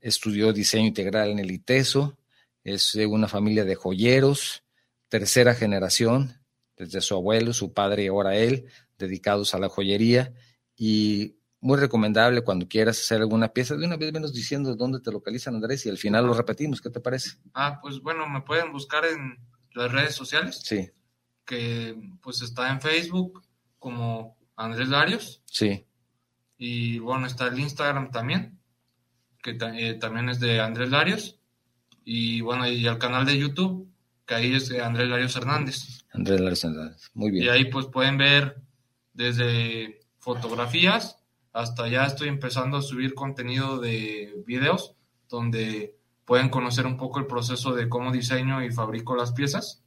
[SPEAKER 1] estudió diseño integral en el ITESO, es de una familia de joyeros, tercera generación, desde su abuelo, su padre y ahora él, dedicados a la joyería y muy recomendable cuando quieras hacer alguna pieza. De una vez menos diciendo dónde te localizan, Andrés, y al final lo repetimos. ¿Qué te parece?
[SPEAKER 2] Ah, pues bueno, me pueden buscar en las redes sociales.
[SPEAKER 1] Sí.
[SPEAKER 2] Que pues está en Facebook como Andrés Larios.
[SPEAKER 1] Sí.
[SPEAKER 2] Y bueno, está el Instagram también que eh, también es de Andrés Larios. Y bueno, y el canal de YouTube, que ahí es de Andrés Larios Hernández.
[SPEAKER 1] Andrés Larios Hernández, muy bien.
[SPEAKER 2] Y ahí pues pueden ver desde fotografías hasta ya estoy empezando a subir contenido de videos donde pueden conocer un poco el proceso de cómo diseño y fabrico las piezas.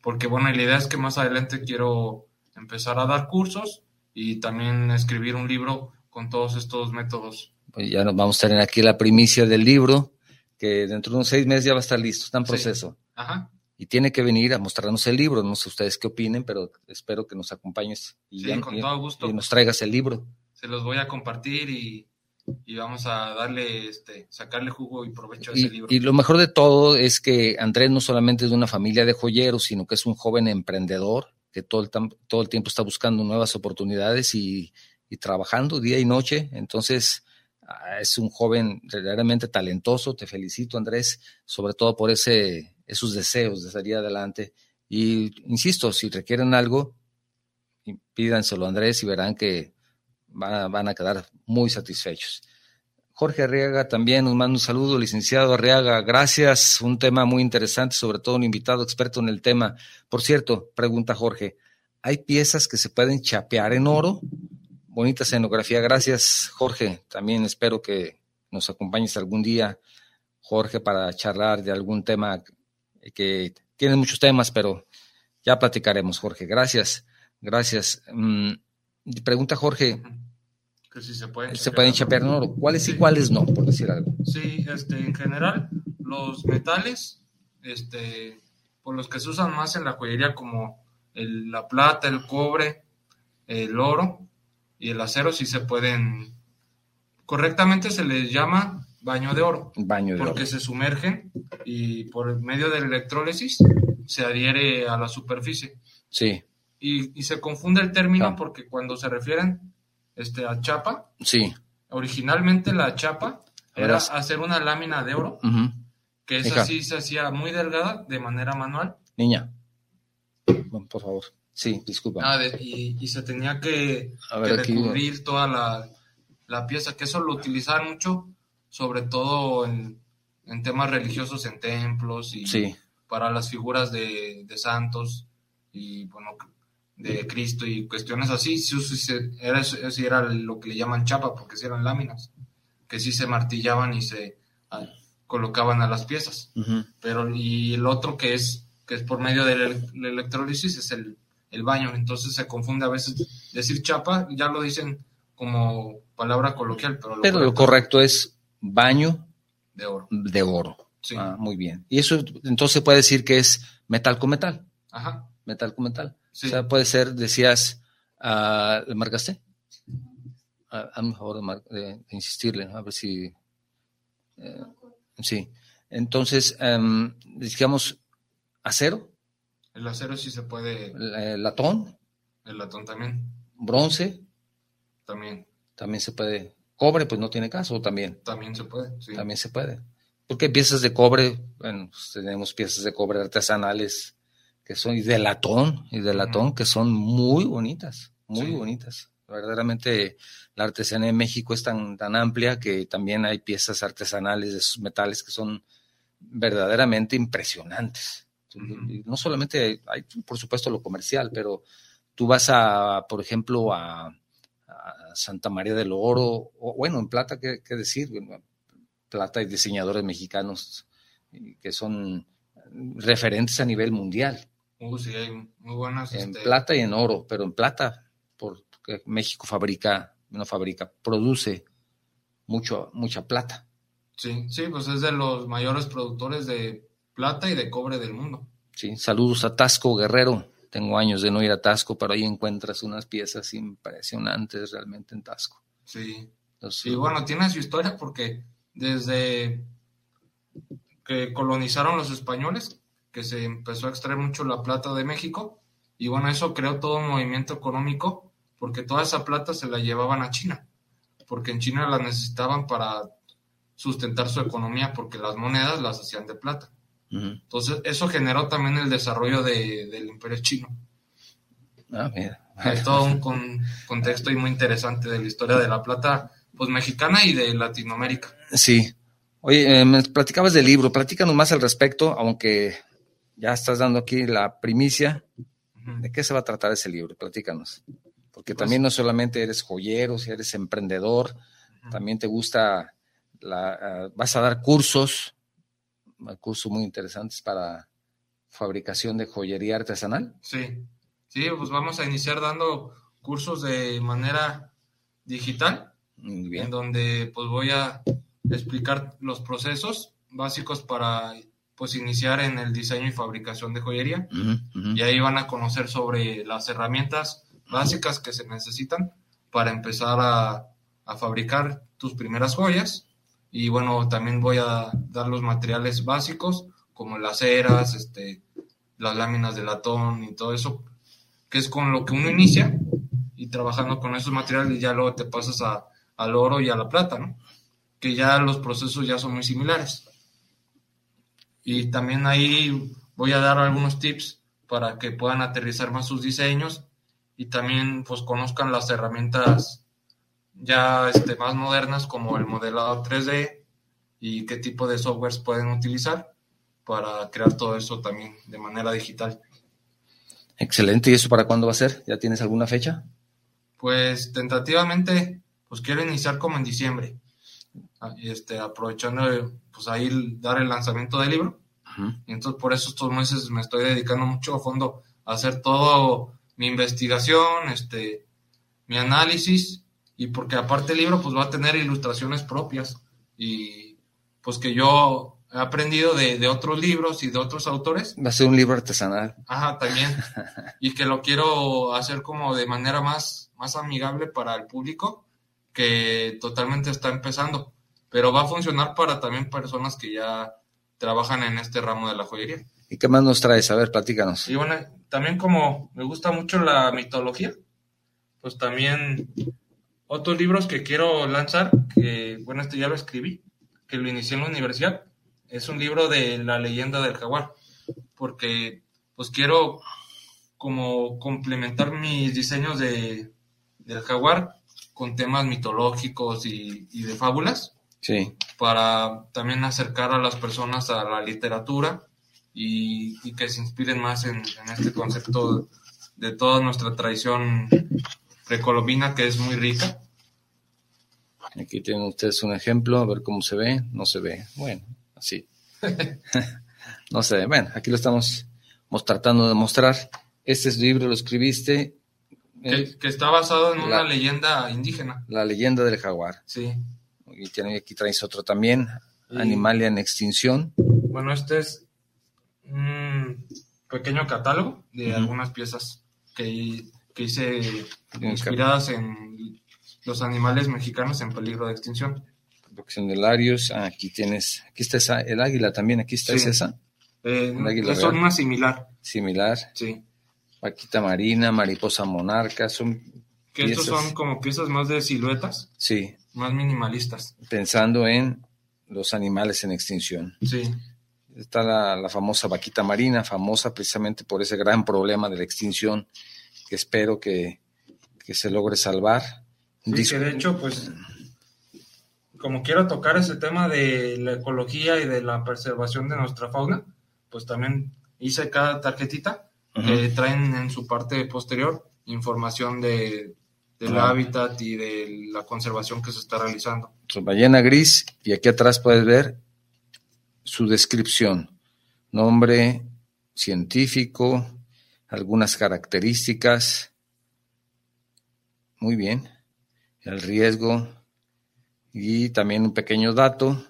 [SPEAKER 2] Porque bueno, la idea es que más adelante quiero empezar a dar cursos y también escribir un libro con todos estos métodos
[SPEAKER 1] pues ya nos vamos a tener aquí la primicia del libro, que dentro de unos seis meses ya va a estar listo, está en proceso.
[SPEAKER 2] Ajá.
[SPEAKER 1] Y tiene que venir a mostrarnos el libro. No sé ustedes qué opinen, pero espero que nos acompañes
[SPEAKER 2] y, con todo gusto.
[SPEAKER 1] y nos traigas el libro.
[SPEAKER 2] Se los voy a compartir y, vamos a darle, este, sacarle jugo y provecho a ese libro.
[SPEAKER 1] Y lo mejor de todo es que Andrés no solamente es de una familia de joyeros, sino que es un joven emprendedor que todo el, todo el tiempo está buscando nuevas oportunidades y, y trabajando día y noche. Entonces, Ah, es un joven realmente talentoso. Te felicito, Andrés, sobre todo por ese, esos deseos de salir adelante. Y insisto, si requieren algo, pídanselo, Andrés, y verán que van a, van a quedar muy satisfechos. Jorge Arriaga también nos manda un saludo, licenciado Arriaga. Gracias, un tema muy interesante, sobre todo un invitado experto en el tema. Por cierto, pregunta Jorge, ¿hay piezas que se pueden chapear en oro? Bonita escenografía, gracias Jorge. También espero que nos acompañes algún día, Jorge, para charlar de algún tema que tiene muchos temas, pero ya platicaremos, Jorge. Gracias, gracias. Mm, pregunta Jorge,
[SPEAKER 2] que sí se pueden
[SPEAKER 1] se pueden chapear en oro. ¿Cuáles y cuáles no, por decir algo?
[SPEAKER 2] Sí, este, en general, los metales, este, por los que se usan más en la joyería, como el, la plata, el cobre, el oro y el acero, sí se pueden. Correctamente se les llama baño de oro.
[SPEAKER 1] Baño de
[SPEAKER 2] porque se sumergen y por medio de la electrólisis se adhiere a la superficie.
[SPEAKER 1] Sí.
[SPEAKER 2] Y, y se confunde el término ah. porque cuando se refieren este, a chapa.
[SPEAKER 1] Sí.
[SPEAKER 2] Originalmente la chapa era hacer una lámina de oro, que esa sí se hacía muy delgada de manera manual.
[SPEAKER 1] Niña, por favor. Sí, disculpa.
[SPEAKER 2] Ah, y, se tenía que, recubrir toda la, pieza, que eso lo utilizaban mucho, sobre todo en, temas religiosos, en templos y para las figuras de, de santos y bueno, de Cristo y cuestiones así, si era, era lo que le llaman chapa, porque si eran láminas, que sí se martillaban y se ah, colocaban a las piezas. Pero, y el otro que es, que es por medio de la electrólisis es el, baño, entonces se confunde a veces decir chapa, ya lo dicen como palabra coloquial, pero
[SPEAKER 1] lo, pero correcto, lo correcto es baño
[SPEAKER 2] de oro.
[SPEAKER 1] De oro. Ah, muy bien. Y eso entonces puede decir que es metal con metal.
[SPEAKER 2] Ajá.
[SPEAKER 1] Metal con metal. O sea, puede ser, decías, uh, ¿le marcaste? Uh, hazme favor de, insistirle, a ver si. Eh, sí. Entonces, um, digamos, acero.
[SPEAKER 2] El acero sí se puede.
[SPEAKER 1] El, latón.
[SPEAKER 2] El latón también.
[SPEAKER 1] Bronce.
[SPEAKER 2] También.
[SPEAKER 1] También se puede. Cobre, pues no tiene caso también.
[SPEAKER 2] También se puede, sí.
[SPEAKER 1] También se puede. Porque piezas de cobre, bueno, pues tenemos piezas de cobre artesanales que son, y de latón, y de latón, que son muy bonitas, muy bonitas. Verdaderamente la artesanía en México es tan, tan amplia que también hay piezas artesanales de esos metales que son verdaderamente impresionantes. No solamente hay, por supuesto, lo comercial, pero tú vas a, por ejemplo, a, Santa María del Oro, o bueno, en plata, ¿qué, qué decir? Plata y diseñadores mexicanos que son referentes a nivel mundial.
[SPEAKER 2] Uh, sí, hay muy buenas.
[SPEAKER 1] En este, plata y en oro, pero en plata, porque México fabrica, no fabrica, produce mucho, mucha plata.
[SPEAKER 2] Sí, sí, pues es de los mayores productores de plata y de cobre del mundo.
[SPEAKER 1] Sí, saludos a Tasco Guerrero. Tengo años de no ir a Tasco, pero ahí encuentras unas piezas impresionantes realmente en Tasco.
[SPEAKER 2] Sí. y bueno, tiene su historia porque desde que colonizaron los españoles, que se empezó a extraer mucho la plata de México y bueno, eso creó todo un movimiento económico porque toda esa plata se la llevaban a China, porque en China la necesitaban para sustentar su economía porque las monedas las hacían de plata. Entonces, eso generó también el desarrollo del imperio chino.
[SPEAKER 1] Ah, mira.
[SPEAKER 2] Es todo un contexto y muy interesante de la historia de la plata pues mexicana y de Latinoamérica.
[SPEAKER 1] Sí. Oye, eh, me platicabas del libro, platícanos más al respecto, aunque ya estás dando aquí la primicia. ¿De qué se va a tratar ese libro? Platícanos. Porque pues también no solamente eres joyero, si eres emprendedor, también te gusta, la, ah, vas a dar cursos, cursos muy interesantes para fabricación de joyería artesanal.
[SPEAKER 2] Sí, sí, pues vamos a iniciar dando cursos de manera digital, en donde pues voy a explicar los procesos básicos para pues iniciar en el diseño y fabricación de joyería. Y ahí van a conocer sobre las herramientas básicas que se necesitan para empezar a, fabricar tus primeras joyas y bueno también voy a dar los materiales básicos como las ceras este las láminas de latón y todo eso que es con lo que uno inicia y trabajando con esos materiales ya luego te pasas a, al oro y a la plata no que ya los procesos ya son muy similares. Y también ahí voy a dar algunos tips para que puedan aterrizar más sus diseños y también pues conozcan las herramientas ya este, más modernas como el modelado 3D y qué tipo de softwares pueden utilizar para crear todo eso también de manera digital.
[SPEAKER 1] Excelente. ¿Y eso para cuándo va a ser? ¿Ya tienes alguna fecha?
[SPEAKER 2] Pues tentativamente, pues quiero iniciar como en diciembre. Ah, este, aprovechando pues ahí dar el lanzamiento del libro. Y entonces por eso estos meses me estoy dedicando mucho a fondo a hacer todo mi investigación, este, mi análisis y porque aparte el libro pues va a tener ilustraciones propias y pues que yo he aprendido de, otros libros y de otros autores.
[SPEAKER 1] Va a ser un libro artesanal.
[SPEAKER 2] Ajá, también. [laughs] y que lo quiero hacer como de manera más, más amigable para el público que totalmente está empezando. Pero va a funcionar para también personas que ya trabajan en este ramo de la joyería.
[SPEAKER 1] ¿Y qué más nos traes? A ver, platícanos.
[SPEAKER 2] Y bueno, también como me gusta mucho la mitología, pues también otros libros que quiero lanzar, que bueno, este ya lo escribí, que lo inicié en la universidad, es un libro de la leyenda del jaguar, porque pues quiero como complementar mis diseños de, del jaguar con temas mitológicos y, y de fábulas.
[SPEAKER 1] Sí.
[SPEAKER 2] Para también acercar a las personas a la literatura y, y que se inspiren más en, en, este concepto de toda nuestra tradición precolombina que es muy rica.
[SPEAKER 1] Aquí tienen ustedes un ejemplo, a ver cómo se ve. No se ve. Bueno, así. [laughs] no se ve. Bueno, aquí lo estamos tratando de mostrar. Este libro lo escribiste.
[SPEAKER 2] Que, que está basado en la, una leyenda indígena.
[SPEAKER 1] La leyenda del jaguar.
[SPEAKER 2] Sí.
[SPEAKER 1] Y tiene, aquí traes otro también, y, Animalia en extinción.
[SPEAKER 2] Bueno, este es un pequeño catálogo de uh -huh. algunas piezas que, que hice inspiradas en los animales mexicanos en peligro de extinción.
[SPEAKER 1] Producción de Larios, ah, aquí tienes, aquí está esa, el águila también, aquí está
[SPEAKER 2] sí.
[SPEAKER 1] esa.
[SPEAKER 2] Eh, es una similar.
[SPEAKER 1] Similar.
[SPEAKER 2] Sí.
[SPEAKER 1] Vaquita marina, mariposa monarca, son
[SPEAKER 2] que piezas. estos son como piezas más de siluetas.
[SPEAKER 1] Sí.
[SPEAKER 2] Más minimalistas.
[SPEAKER 1] Pensando en los animales en extinción.
[SPEAKER 2] Sí.
[SPEAKER 1] Está la, la, famosa vaquita marina, famosa precisamente por ese gran problema de la extinción que espero que, que se logre salvar.
[SPEAKER 2] Sí, que de hecho, pues, como quiero tocar ese tema de la ecología y de la preservación de nuestra fauna, pues también hice cada tarjetita uh -huh. que traen en su parte posterior información de, del ah. hábitat y de la conservación que se está realizando.
[SPEAKER 1] Su ballena gris, y aquí atrás puedes ver su descripción, nombre científico, algunas características. Muy bien. El riesgo y también un pequeño dato,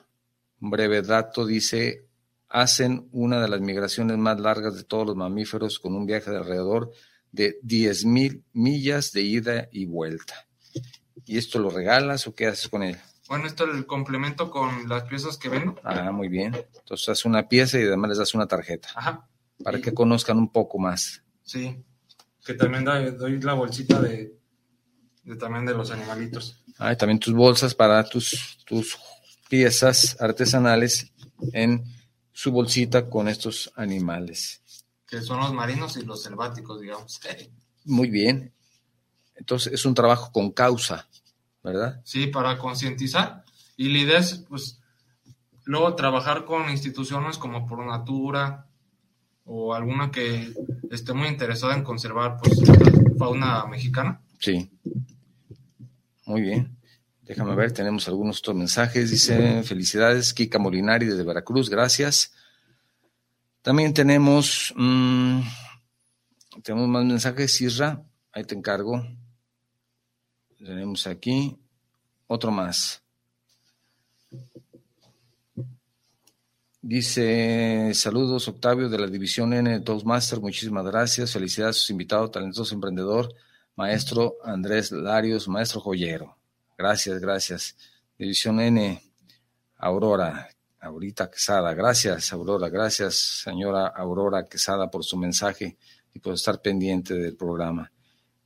[SPEAKER 1] un breve dato, dice, hacen una de las migraciones más largas de todos los mamíferos con un viaje de alrededor de 10.000 millas de ida y vuelta. ¿Y esto lo regalas o qué haces con él?
[SPEAKER 2] Bueno, esto es el complemento con las piezas que vendo.
[SPEAKER 1] Ah, muy bien. Entonces haces una pieza y además les das una tarjeta.
[SPEAKER 2] Ajá.
[SPEAKER 1] Para y... que conozcan un poco más.
[SPEAKER 2] Sí, que también doy la bolsita de, de, también de los animalitos.
[SPEAKER 1] Ah, y también tus bolsas para tus, tus piezas artesanales en su bolsita con estos animales.
[SPEAKER 2] Que son los marinos y los selváticos, digamos. [laughs]
[SPEAKER 1] Muy bien. Entonces es un trabajo con causa, ¿verdad?
[SPEAKER 2] Sí, para concientizar. Y la idea es, pues, luego trabajar con instituciones como Por Natura o alguna que esté muy interesada en conservar, pues, fauna mexicana.
[SPEAKER 1] Sí. Muy bien. Déjame ver, tenemos algunos otros mensajes. Dice, felicidades, Kika Molinari desde Veracruz, gracias. También tenemos, mmm, tenemos más mensajes, Isra, ahí te encargo. Tenemos aquí otro más. Dice, saludos Octavio de la División N de Toastmaster, muchísimas gracias, felicidades a sus invitados, talentoso emprendedor, maestro Andrés Larios, maestro joyero. Gracias, gracias. División N, Aurora, Aurita Quesada, gracias Aurora, gracias señora Aurora Quesada por su mensaje y por estar pendiente del programa.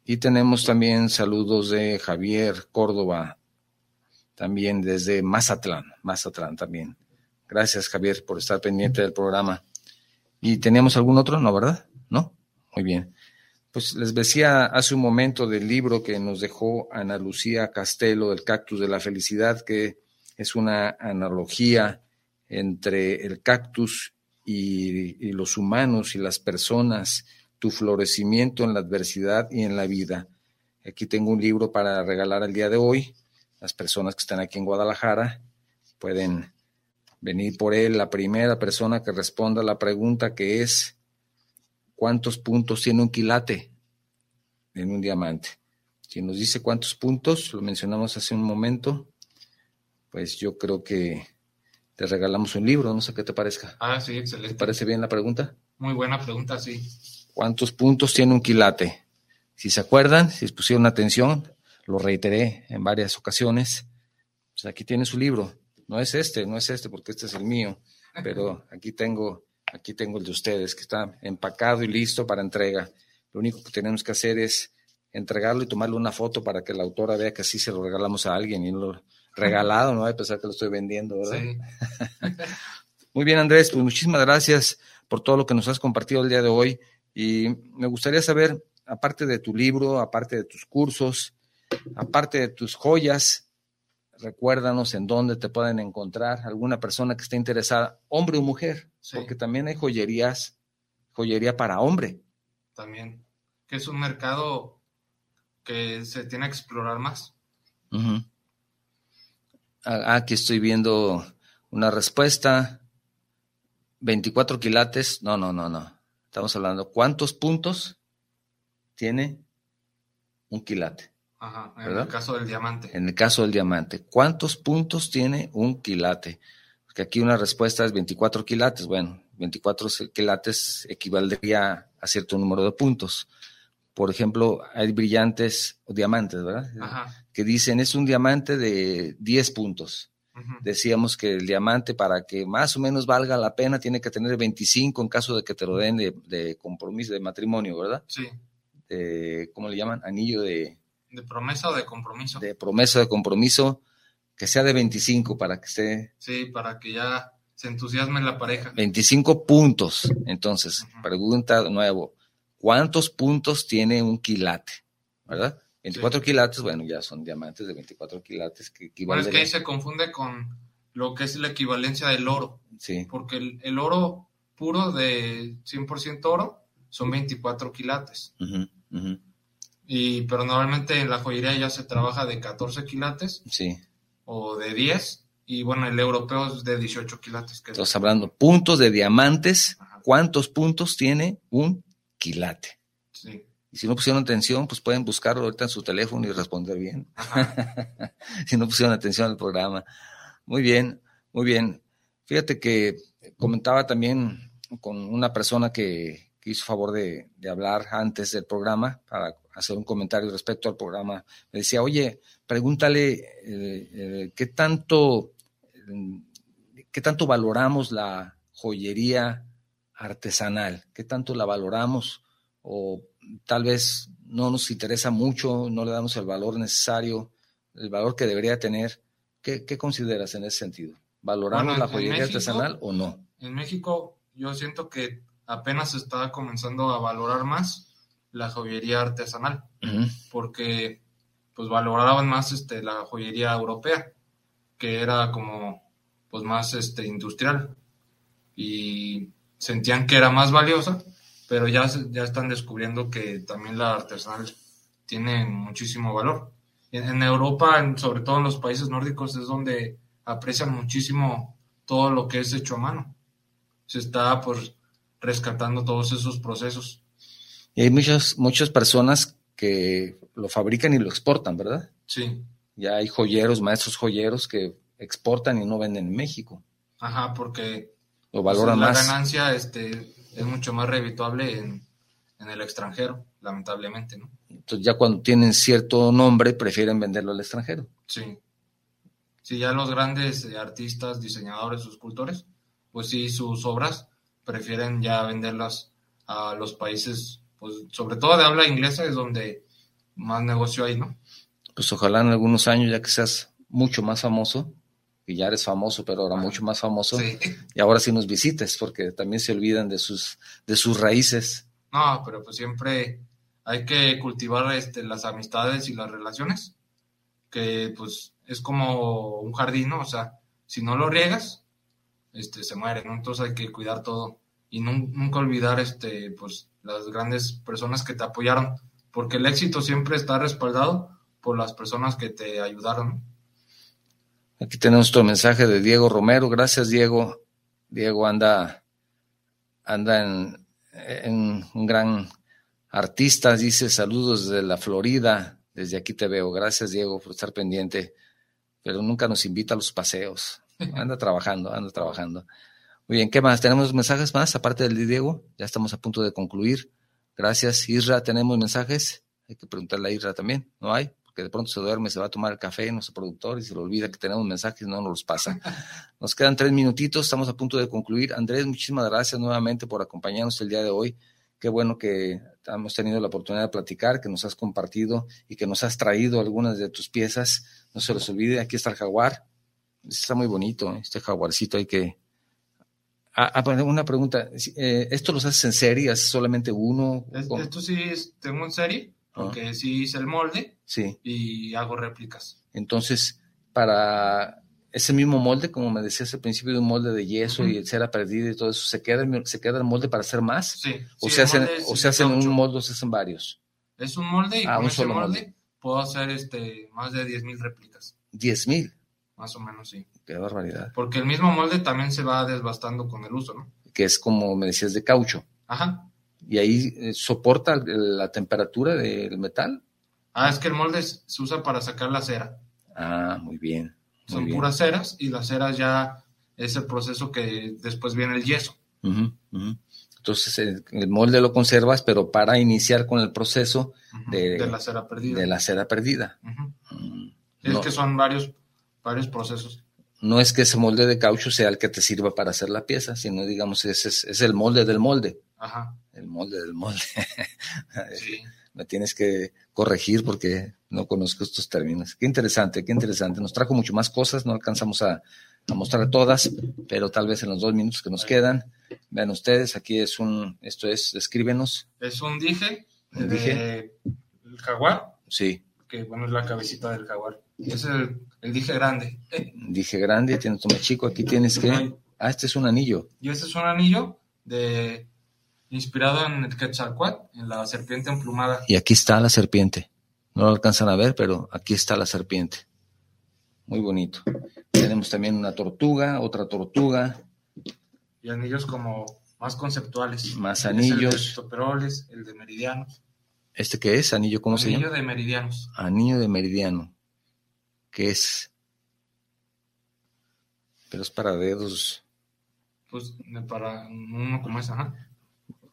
[SPEAKER 1] Y tenemos también saludos de Javier Córdoba, también desde Mazatlán, Mazatlán también. Gracias Javier por estar pendiente del programa. ¿Y teníamos algún otro? No, ¿verdad? ¿No? Muy bien. Pues les decía hace un momento del libro que nos dejó Ana Lucía Castelo, del cactus de la felicidad, que es una analogía entre el cactus y, y, los humanos y las personas, tu florecimiento en la adversidad y en la vida. Aquí tengo un libro para regalar el día de hoy. Las personas que están aquí en Guadalajara pueden venir por él. La primera persona que responda a la pregunta que es, ¿cuántos puntos tiene un quilate en un diamante? Quien nos dice cuántos puntos, lo mencionamos hace un momento, pues yo creo que te regalamos un libro, no sé qué te parezca.
[SPEAKER 2] Ah, sí, excelente.
[SPEAKER 1] ¿Te parece bien la pregunta?
[SPEAKER 2] Muy buena pregunta, sí.
[SPEAKER 1] ¿Cuántos puntos tiene un quilate? Si se acuerdan, si pusieron atención, lo reiteré en varias ocasiones. Pues aquí tiene su libro. No es este, no es este, porque este es el mío, pero [laughs] aquí tengo, aquí tengo el de ustedes, que está empacado y listo para entrega. Lo único que tenemos que hacer es entregarlo y tomarle una foto para que la autora vea que así se lo regalamos a alguien y lo regalado, no hay a pesar que lo estoy vendiendo, ¿verdad? Sí. [laughs] Muy bien, Andrés, pues muchísimas gracias por todo lo que nos has compartido el día de hoy y me gustaría saber, aparte de tu libro, aparte de tus cursos, aparte de tus joyas, recuérdanos en dónde te pueden encontrar alguna persona que esté interesada, hombre o mujer, sí. porque también hay joyerías, joyería para hombre.
[SPEAKER 2] También, que es un mercado que se tiene que explorar más.
[SPEAKER 1] Uh -huh. Aquí estoy viendo una respuesta. 24 quilates. No, no, no, no. Estamos hablando. ¿Cuántos puntos tiene un quilate?
[SPEAKER 2] Ajá, en ¿verdad? el caso del diamante.
[SPEAKER 1] En el caso del diamante. ¿Cuántos puntos tiene un quilate? Porque aquí una respuesta es 24 quilates. Bueno, 24 quilates equivaldría a cierto número de puntos. Por ejemplo, hay brillantes o diamantes, ¿verdad?
[SPEAKER 2] Ajá.
[SPEAKER 1] Que dicen es un diamante de 10 puntos. Uh -huh. Decíamos que el diamante, para que más o menos valga la pena, tiene que tener 25 en caso de que te lo den de, de compromiso, de matrimonio, ¿verdad?
[SPEAKER 2] Sí.
[SPEAKER 1] De, ¿Cómo le llaman? Anillo de.
[SPEAKER 2] ¿De promesa o de compromiso?
[SPEAKER 1] De promesa de compromiso, que sea de 25 para que esté.
[SPEAKER 2] Sí, para que ya se entusiasme la pareja.
[SPEAKER 1] 25 puntos. Entonces, uh -huh. pregunta de nuevo ¿Cuántos puntos tiene un quilate? ¿Verdad? 24 sí. quilates, bueno, ya son diamantes de 24 quilates que
[SPEAKER 2] equivalen. Bueno, es que ahí se confunde con lo que es la equivalencia del oro.
[SPEAKER 1] Sí.
[SPEAKER 2] Porque el, el oro puro de 100% oro son 24 quilates.
[SPEAKER 1] Uh -huh, uh -huh.
[SPEAKER 2] Y, pero normalmente en la joyería ya se trabaja de 14 quilates.
[SPEAKER 1] Sí.
[SPEAKER 2] O de 10. Y bueno, el europeo es de 18 quilates. Que
[SPEAKER 1] Estás hablando puntos de diamantes. Ajá. ¿Cuántos puntos tiene un quilate.
[SPEAKER 2] Sí.
[SPEAKER 1] Y si no pusieron atención, pues pueden buscarlo ahorita en su teléfono y responder bien. [laughs] si no pusieron atención al programa. Muy bien, muy bien. Fíjate que comentaba también con una persona que, que hizo favor de, de, hablar antes del programa para hacer un comentario respecto al programa. Me decía, oye, pregúntale eh, eh, qué tanto, eh, qué tanto valoramos la joyería artesanal, qué tanto la valoramos o tal vez no nos interesa mucho, no le damos el valor necesario, el valor que debería tener. ¿Qué, qué consideras en ese sentido? ¿Valoramos bueno, la joyería México, artesanal o no?
[SPEAKER 2] En México yo siento que apenas está comenzando a valorar más la joyería artesanal, uh -huh. porque pues valoraban más este, la joyería europea, que era como pues más este, industrial. Y sentían que era más valiosa, pero ya, ya están descubriendo que también la artesanal tiene muchísimo valor. En, en Europa, en, sobre todo en los países nórdicos, es donde aprecian muchísimo todo lo que es hecho a mano. Se está pues rescatando todos esos procesos.
[SPEAKER 1] Y hay muchas, muchas personas que lo fabrican y lo exportan, ¿verdad?
[SPEAKER 2] Sí.
[SPEAKER 1] Ya hay joyeros, maestros joyeros que exportan y no venden en México.
[SPEAKER 2] Ajá, porque
[SPEAKER 1] lo
[SPEAKER 2] pues, la
[SPEAKER 1] más.
[SPEAKER 2] La ganancia este, es mucho más revituable en, en, el extranjero, lamentablemente, ¿no?
[SPEAKER 1] Entonces ya cuando tienen cierto nombre prefieren venderlo al extranjero.
[SPEAKER 2] Sí. Sí, ya los grandes eh, artistas, diseñadores, escultores, pues sí, sus obras prefieren ya venderlas a los países, pues sobre todo de habla inglesa es donde más negocio hay, ¿no?
[SPEAKER 1] Pues ojalá en algunos años, ya que seas mucho más famoso, que ya eres famoso, pero ahora mucho más famoso,
[SPEAKER 2] sí.
[SPEAKER 1] y ahora sí nos visites, porque también se olvidan de sus, de sus raíces.
[SPEAKER 2] No, pero pues siempre hay que cultivar este, las amistades y las relaciones, que pues es como un jardín, ¿no? O sea, si no lo riegas, este, se muere, ¿no? Entonces hay que cuidar todo y nunca olvidar, este, pues, las grandes personas que te apoyaron, porque el éxito siempre está respaldado por las personas que te ayudaron.
[SPEAKER 1] Aquí tenemos tu mensaje de Diego Romero. Gracias, Diego. Diego anda, anda en, un gran artista, dice saludos desde la Florida. Desde aquí te veo. Gracias, Diego, por estar pendiente. Pero nunca nos invita a los paseos. Anda trabajando, anda trabajando. Muy bien, ¿qué más? ¿Tenemos mensajes más aparte del de Diego? Ya estamos a punto de concluir. Gracias, Isra. ¿Tenemos mensajes? Hay que preguntarle a Isra también. ¿No hay? Porque de pronto se duerme, se va a tomar el café, nuestro productor, y se le olvida que tenemos mensajes, no nos los pasa. [laughs] Nos quedan tres minutitos, estamos a punto de concluir. Andrés, muchísimas gracias nuevamente por acompañarnos el día de hoy. Qué bueno que hemos tenido la oportunidad de platicar, que nos has compartido y que nos has traído algunas de tus piezas. No se los olvide, aquí está el jaguar. Está muy bonito, este jaguarcito hay que, Ah, ah una pregunta. Eh, ¿Esto los haces en serie? ¿Haces solamente uno?
[SPEAKER 2] esto sí tengo en serie, porque sí hice el molde
[SPEAKER 1] sí.
[SPEAKER 2] y hago réplicas.
[SPEAKER 1] Entonces, para ese mismo molde, como me decías al principio, de un molde de yeso y el cera perdida y todo eso, ¿se queda, ¿se queda el molde para hacer más?
[SPEAKER 2] Sí.
[SPEAKER 1] ¿O se hacen, o se hacen un molde o se hacen varios?
[SPEAKER 2] Es un molde y ah, con ese molde, puedo hacer este, más de 10.000 réplicas.
[SPEAKER 1] ¿10.000?
[SPEAKER 2] Más o menos, sí.
[SPEAKER 1] Qué barbaridad.
[SPEAKER 2] Porque el mismo molde también se va desbastando con el uso, ¿no?
[SPEAKER 1] Que es como me decías de caucho.
[SPEAKER 2] Ajá.
[SPEAKER 1] ¿Y ahí eh, soporta la temperatura del metal?
[SPEAKER 2] Ah, es que el molde se usa para sacar la cera.
[SPEAKER 1] Ah, muy bien.
[SPEAKER 2] Son puras ceras y las ceras ya es el proceso que después viene el yeso.
[SPEAKER 1] Entonces el, molde lo conservas, pero para iniciar con el proceso de,
[SPEAKER 2] la cera perdida.
[SPEAKER 1] De la cera perdida.
[SPEAKER 2] Mm, es que son varios, varios procesos
[SPEAKER 1] no es que ese molde de caucho sea el que te sirva para hacer la pieza, sino digamos, ese es, el molde del molde.
[SPEAKER 2] Ajá.
[SPEAKER 1] El molde del molde. [laughs] sí. Me tienes que corregir porque no conozco estos términos. Qué interesante, qué interesante. Nos trajo mucho más cosas, no alcanzamos a, mostrar todas, pero tal vez en los dos minutos que nos quedan. Vean ustedes, aquí es un, esto es, escríbenos.
[SPEAKER 2] Es un dije, ¿Un dije? el jaguar.
[SPEAKER 1] Sí.
[SPEAKER 2] Que bueno, es la cabecita del jaguar. Es el, dije grande.
[SPEAKER 1] Dije grande, tienes tu chico, aquí tienes que... Ah, este es un anillo.
[SPEAKER 2] Y este es un anillo de inspirado en el Quetzalcoatl, en la serpiente emplumada.
[SPEAKER 1] Y aquí está la serpiente. No lo alcanzan a ver, pero aquí está la serpiente. Muy bonito. Tenemos también una tortuga, otra tortuga.
[SPEAKER 2] Y anillos como más conceptuales.
[SPEAKER 1] Más anillos.
[SPEAKER 2] El de el de meridianos.
[SPEAKER 1] ¿Este qué es? ¿Anillo cómo se llama?
[SPEAKER 2] Anillo de meridianos.
[SPEAKER 1] Anillo de meridiano que es, pero es para dedos.
[SPEAKER 2] Pues para uno como esa,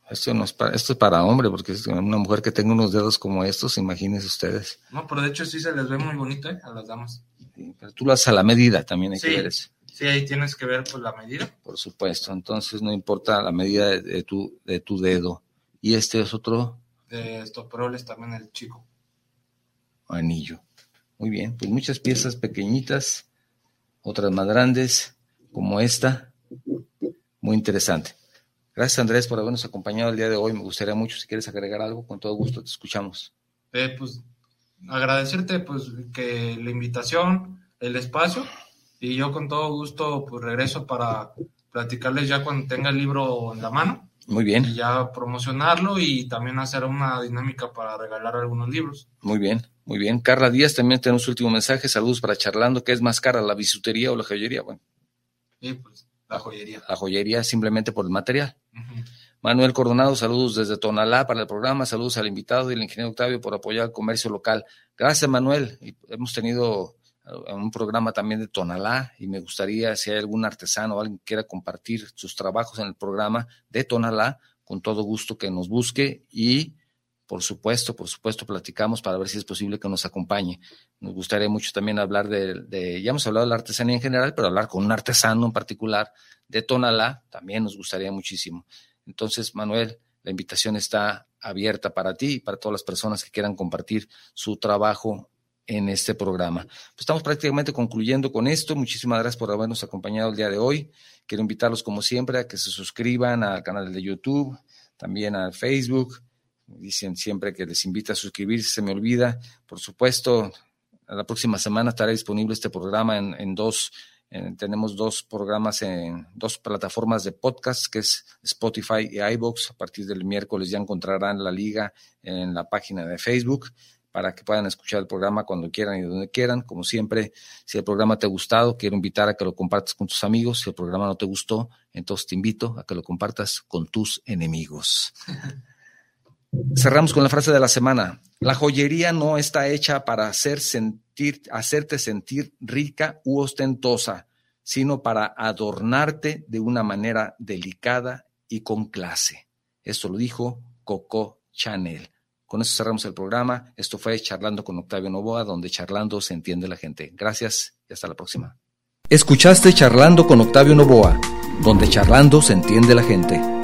[SPEAKER 1] Esto, no es para, esto es para hombre, porque es una mujer que tenga unos dedos como estos, imagínense ustedes.
[SPEAKER 2] No, pero de hecho sí se les ve muy bonito ¿eh? a las damas.
[SPEAKER 1] pero tú lo haces a la medida, también hay que ver eso.
[SPEAKER 2] Sí, ahí tienes que ver pues la medida.
[SPEAKER 1] Por supuesto, entonces no importa la medida de, tu, de tu dedo. Y este es otro.
[SPEAKER 2] De estoperoles también el chico.
[SPEAKER 1] Anillo. Muy bien, pues muchas piezas pequeñitas, otras más grandes, como esta. Muy interesante. Gracias Andrés por habernos acompañado el día de hoy. Me gustaría mucho, si quieres agregar algo, con todo gusto te escuchamos.
[SPEAKER 2] Eh, pues agradecerte pues que la invitación, el espacio y yo con todo gusto pues regreso para platicarles ya cuando tenga el libro en la mano.
[SPEAKER 1] Muy bien.
[SPEAKER 2] Y ya promocionarlo y también hacer una dinámica para regalar algunos libros.
[SPEAKER 1] Muy bien. Muy bien. Carla Díaz también tenemos un último mensaje. Saludos para charlando. ¿Qué es más cara, la bisutería o la joyería? Bueno.
[SPEAKER 2] Sí, pues la joyería.
[SPEAKER 1] La joyería simplemente por el material. Manuel Coronado, saludos desde Tonalá para el programa. Saludos al invitado y al ingeniero Octavio por apoyar el comercio local. Gracias, Manuel. hemos tenido un programa también de Tonalá y me gustaría, si hay algún artesano o alguien que quiera compartir sus trabajos en el programa de Tonalá, con todo gusto que nos busque y por supuesto, por supuesto, platicamos para ver si es posible que nos acompañe. Nos gustaría mucho también hablar de, ya hemos hablado de la artesanía en general, pero hablar con un artesano en particular de Tonalá también nos gustaría muchísimo. Entonces, Manuel, la invitación está abierta para ti y para todas las personas que quieran compartir su trabajo en este programa. Pues estamos prácticamente concluyendo con esto. Muchísimas gracias por habernos acompañado el día de hoy. Quiero invitarlos, como siempre, a que se suscriban al canal de YouTube, también a Facebook Dicen siempre que les invita a suscribirse, se me olvida. Por supuesto, la próxima semana estará disponible este programa en, en dos tenemos dos programas en dos plataformas de podcast, que es Spotify y iBox. A partir del miércoles ya encontrarán la liga en la página de Facebook para que puedan escuchar el programa cuando quieran y donde quieran. Como siempre, si el programa te ha gustado, quiero invitar a que lo compartas con tus amigos. Si el programa no te gustó, entonces te invito a que lo compartas con tus enemigos. [laughs] Cerramos con la frase de la semana. La joyería no está hecha para hacer sentir, hacerte sentir rica u ostentosa, sino para adornarte de una manera delicada y con clase. Esto lo dijo Coco Chanel. Con eso cerramos el programa. Esto fue Charlando con Octavio Novoa, donde charlando se entiende la gente. Gracias y hasta la próxima. Escuchaste Charlando con Octavio Novoa, donde charlando se entiende la gente.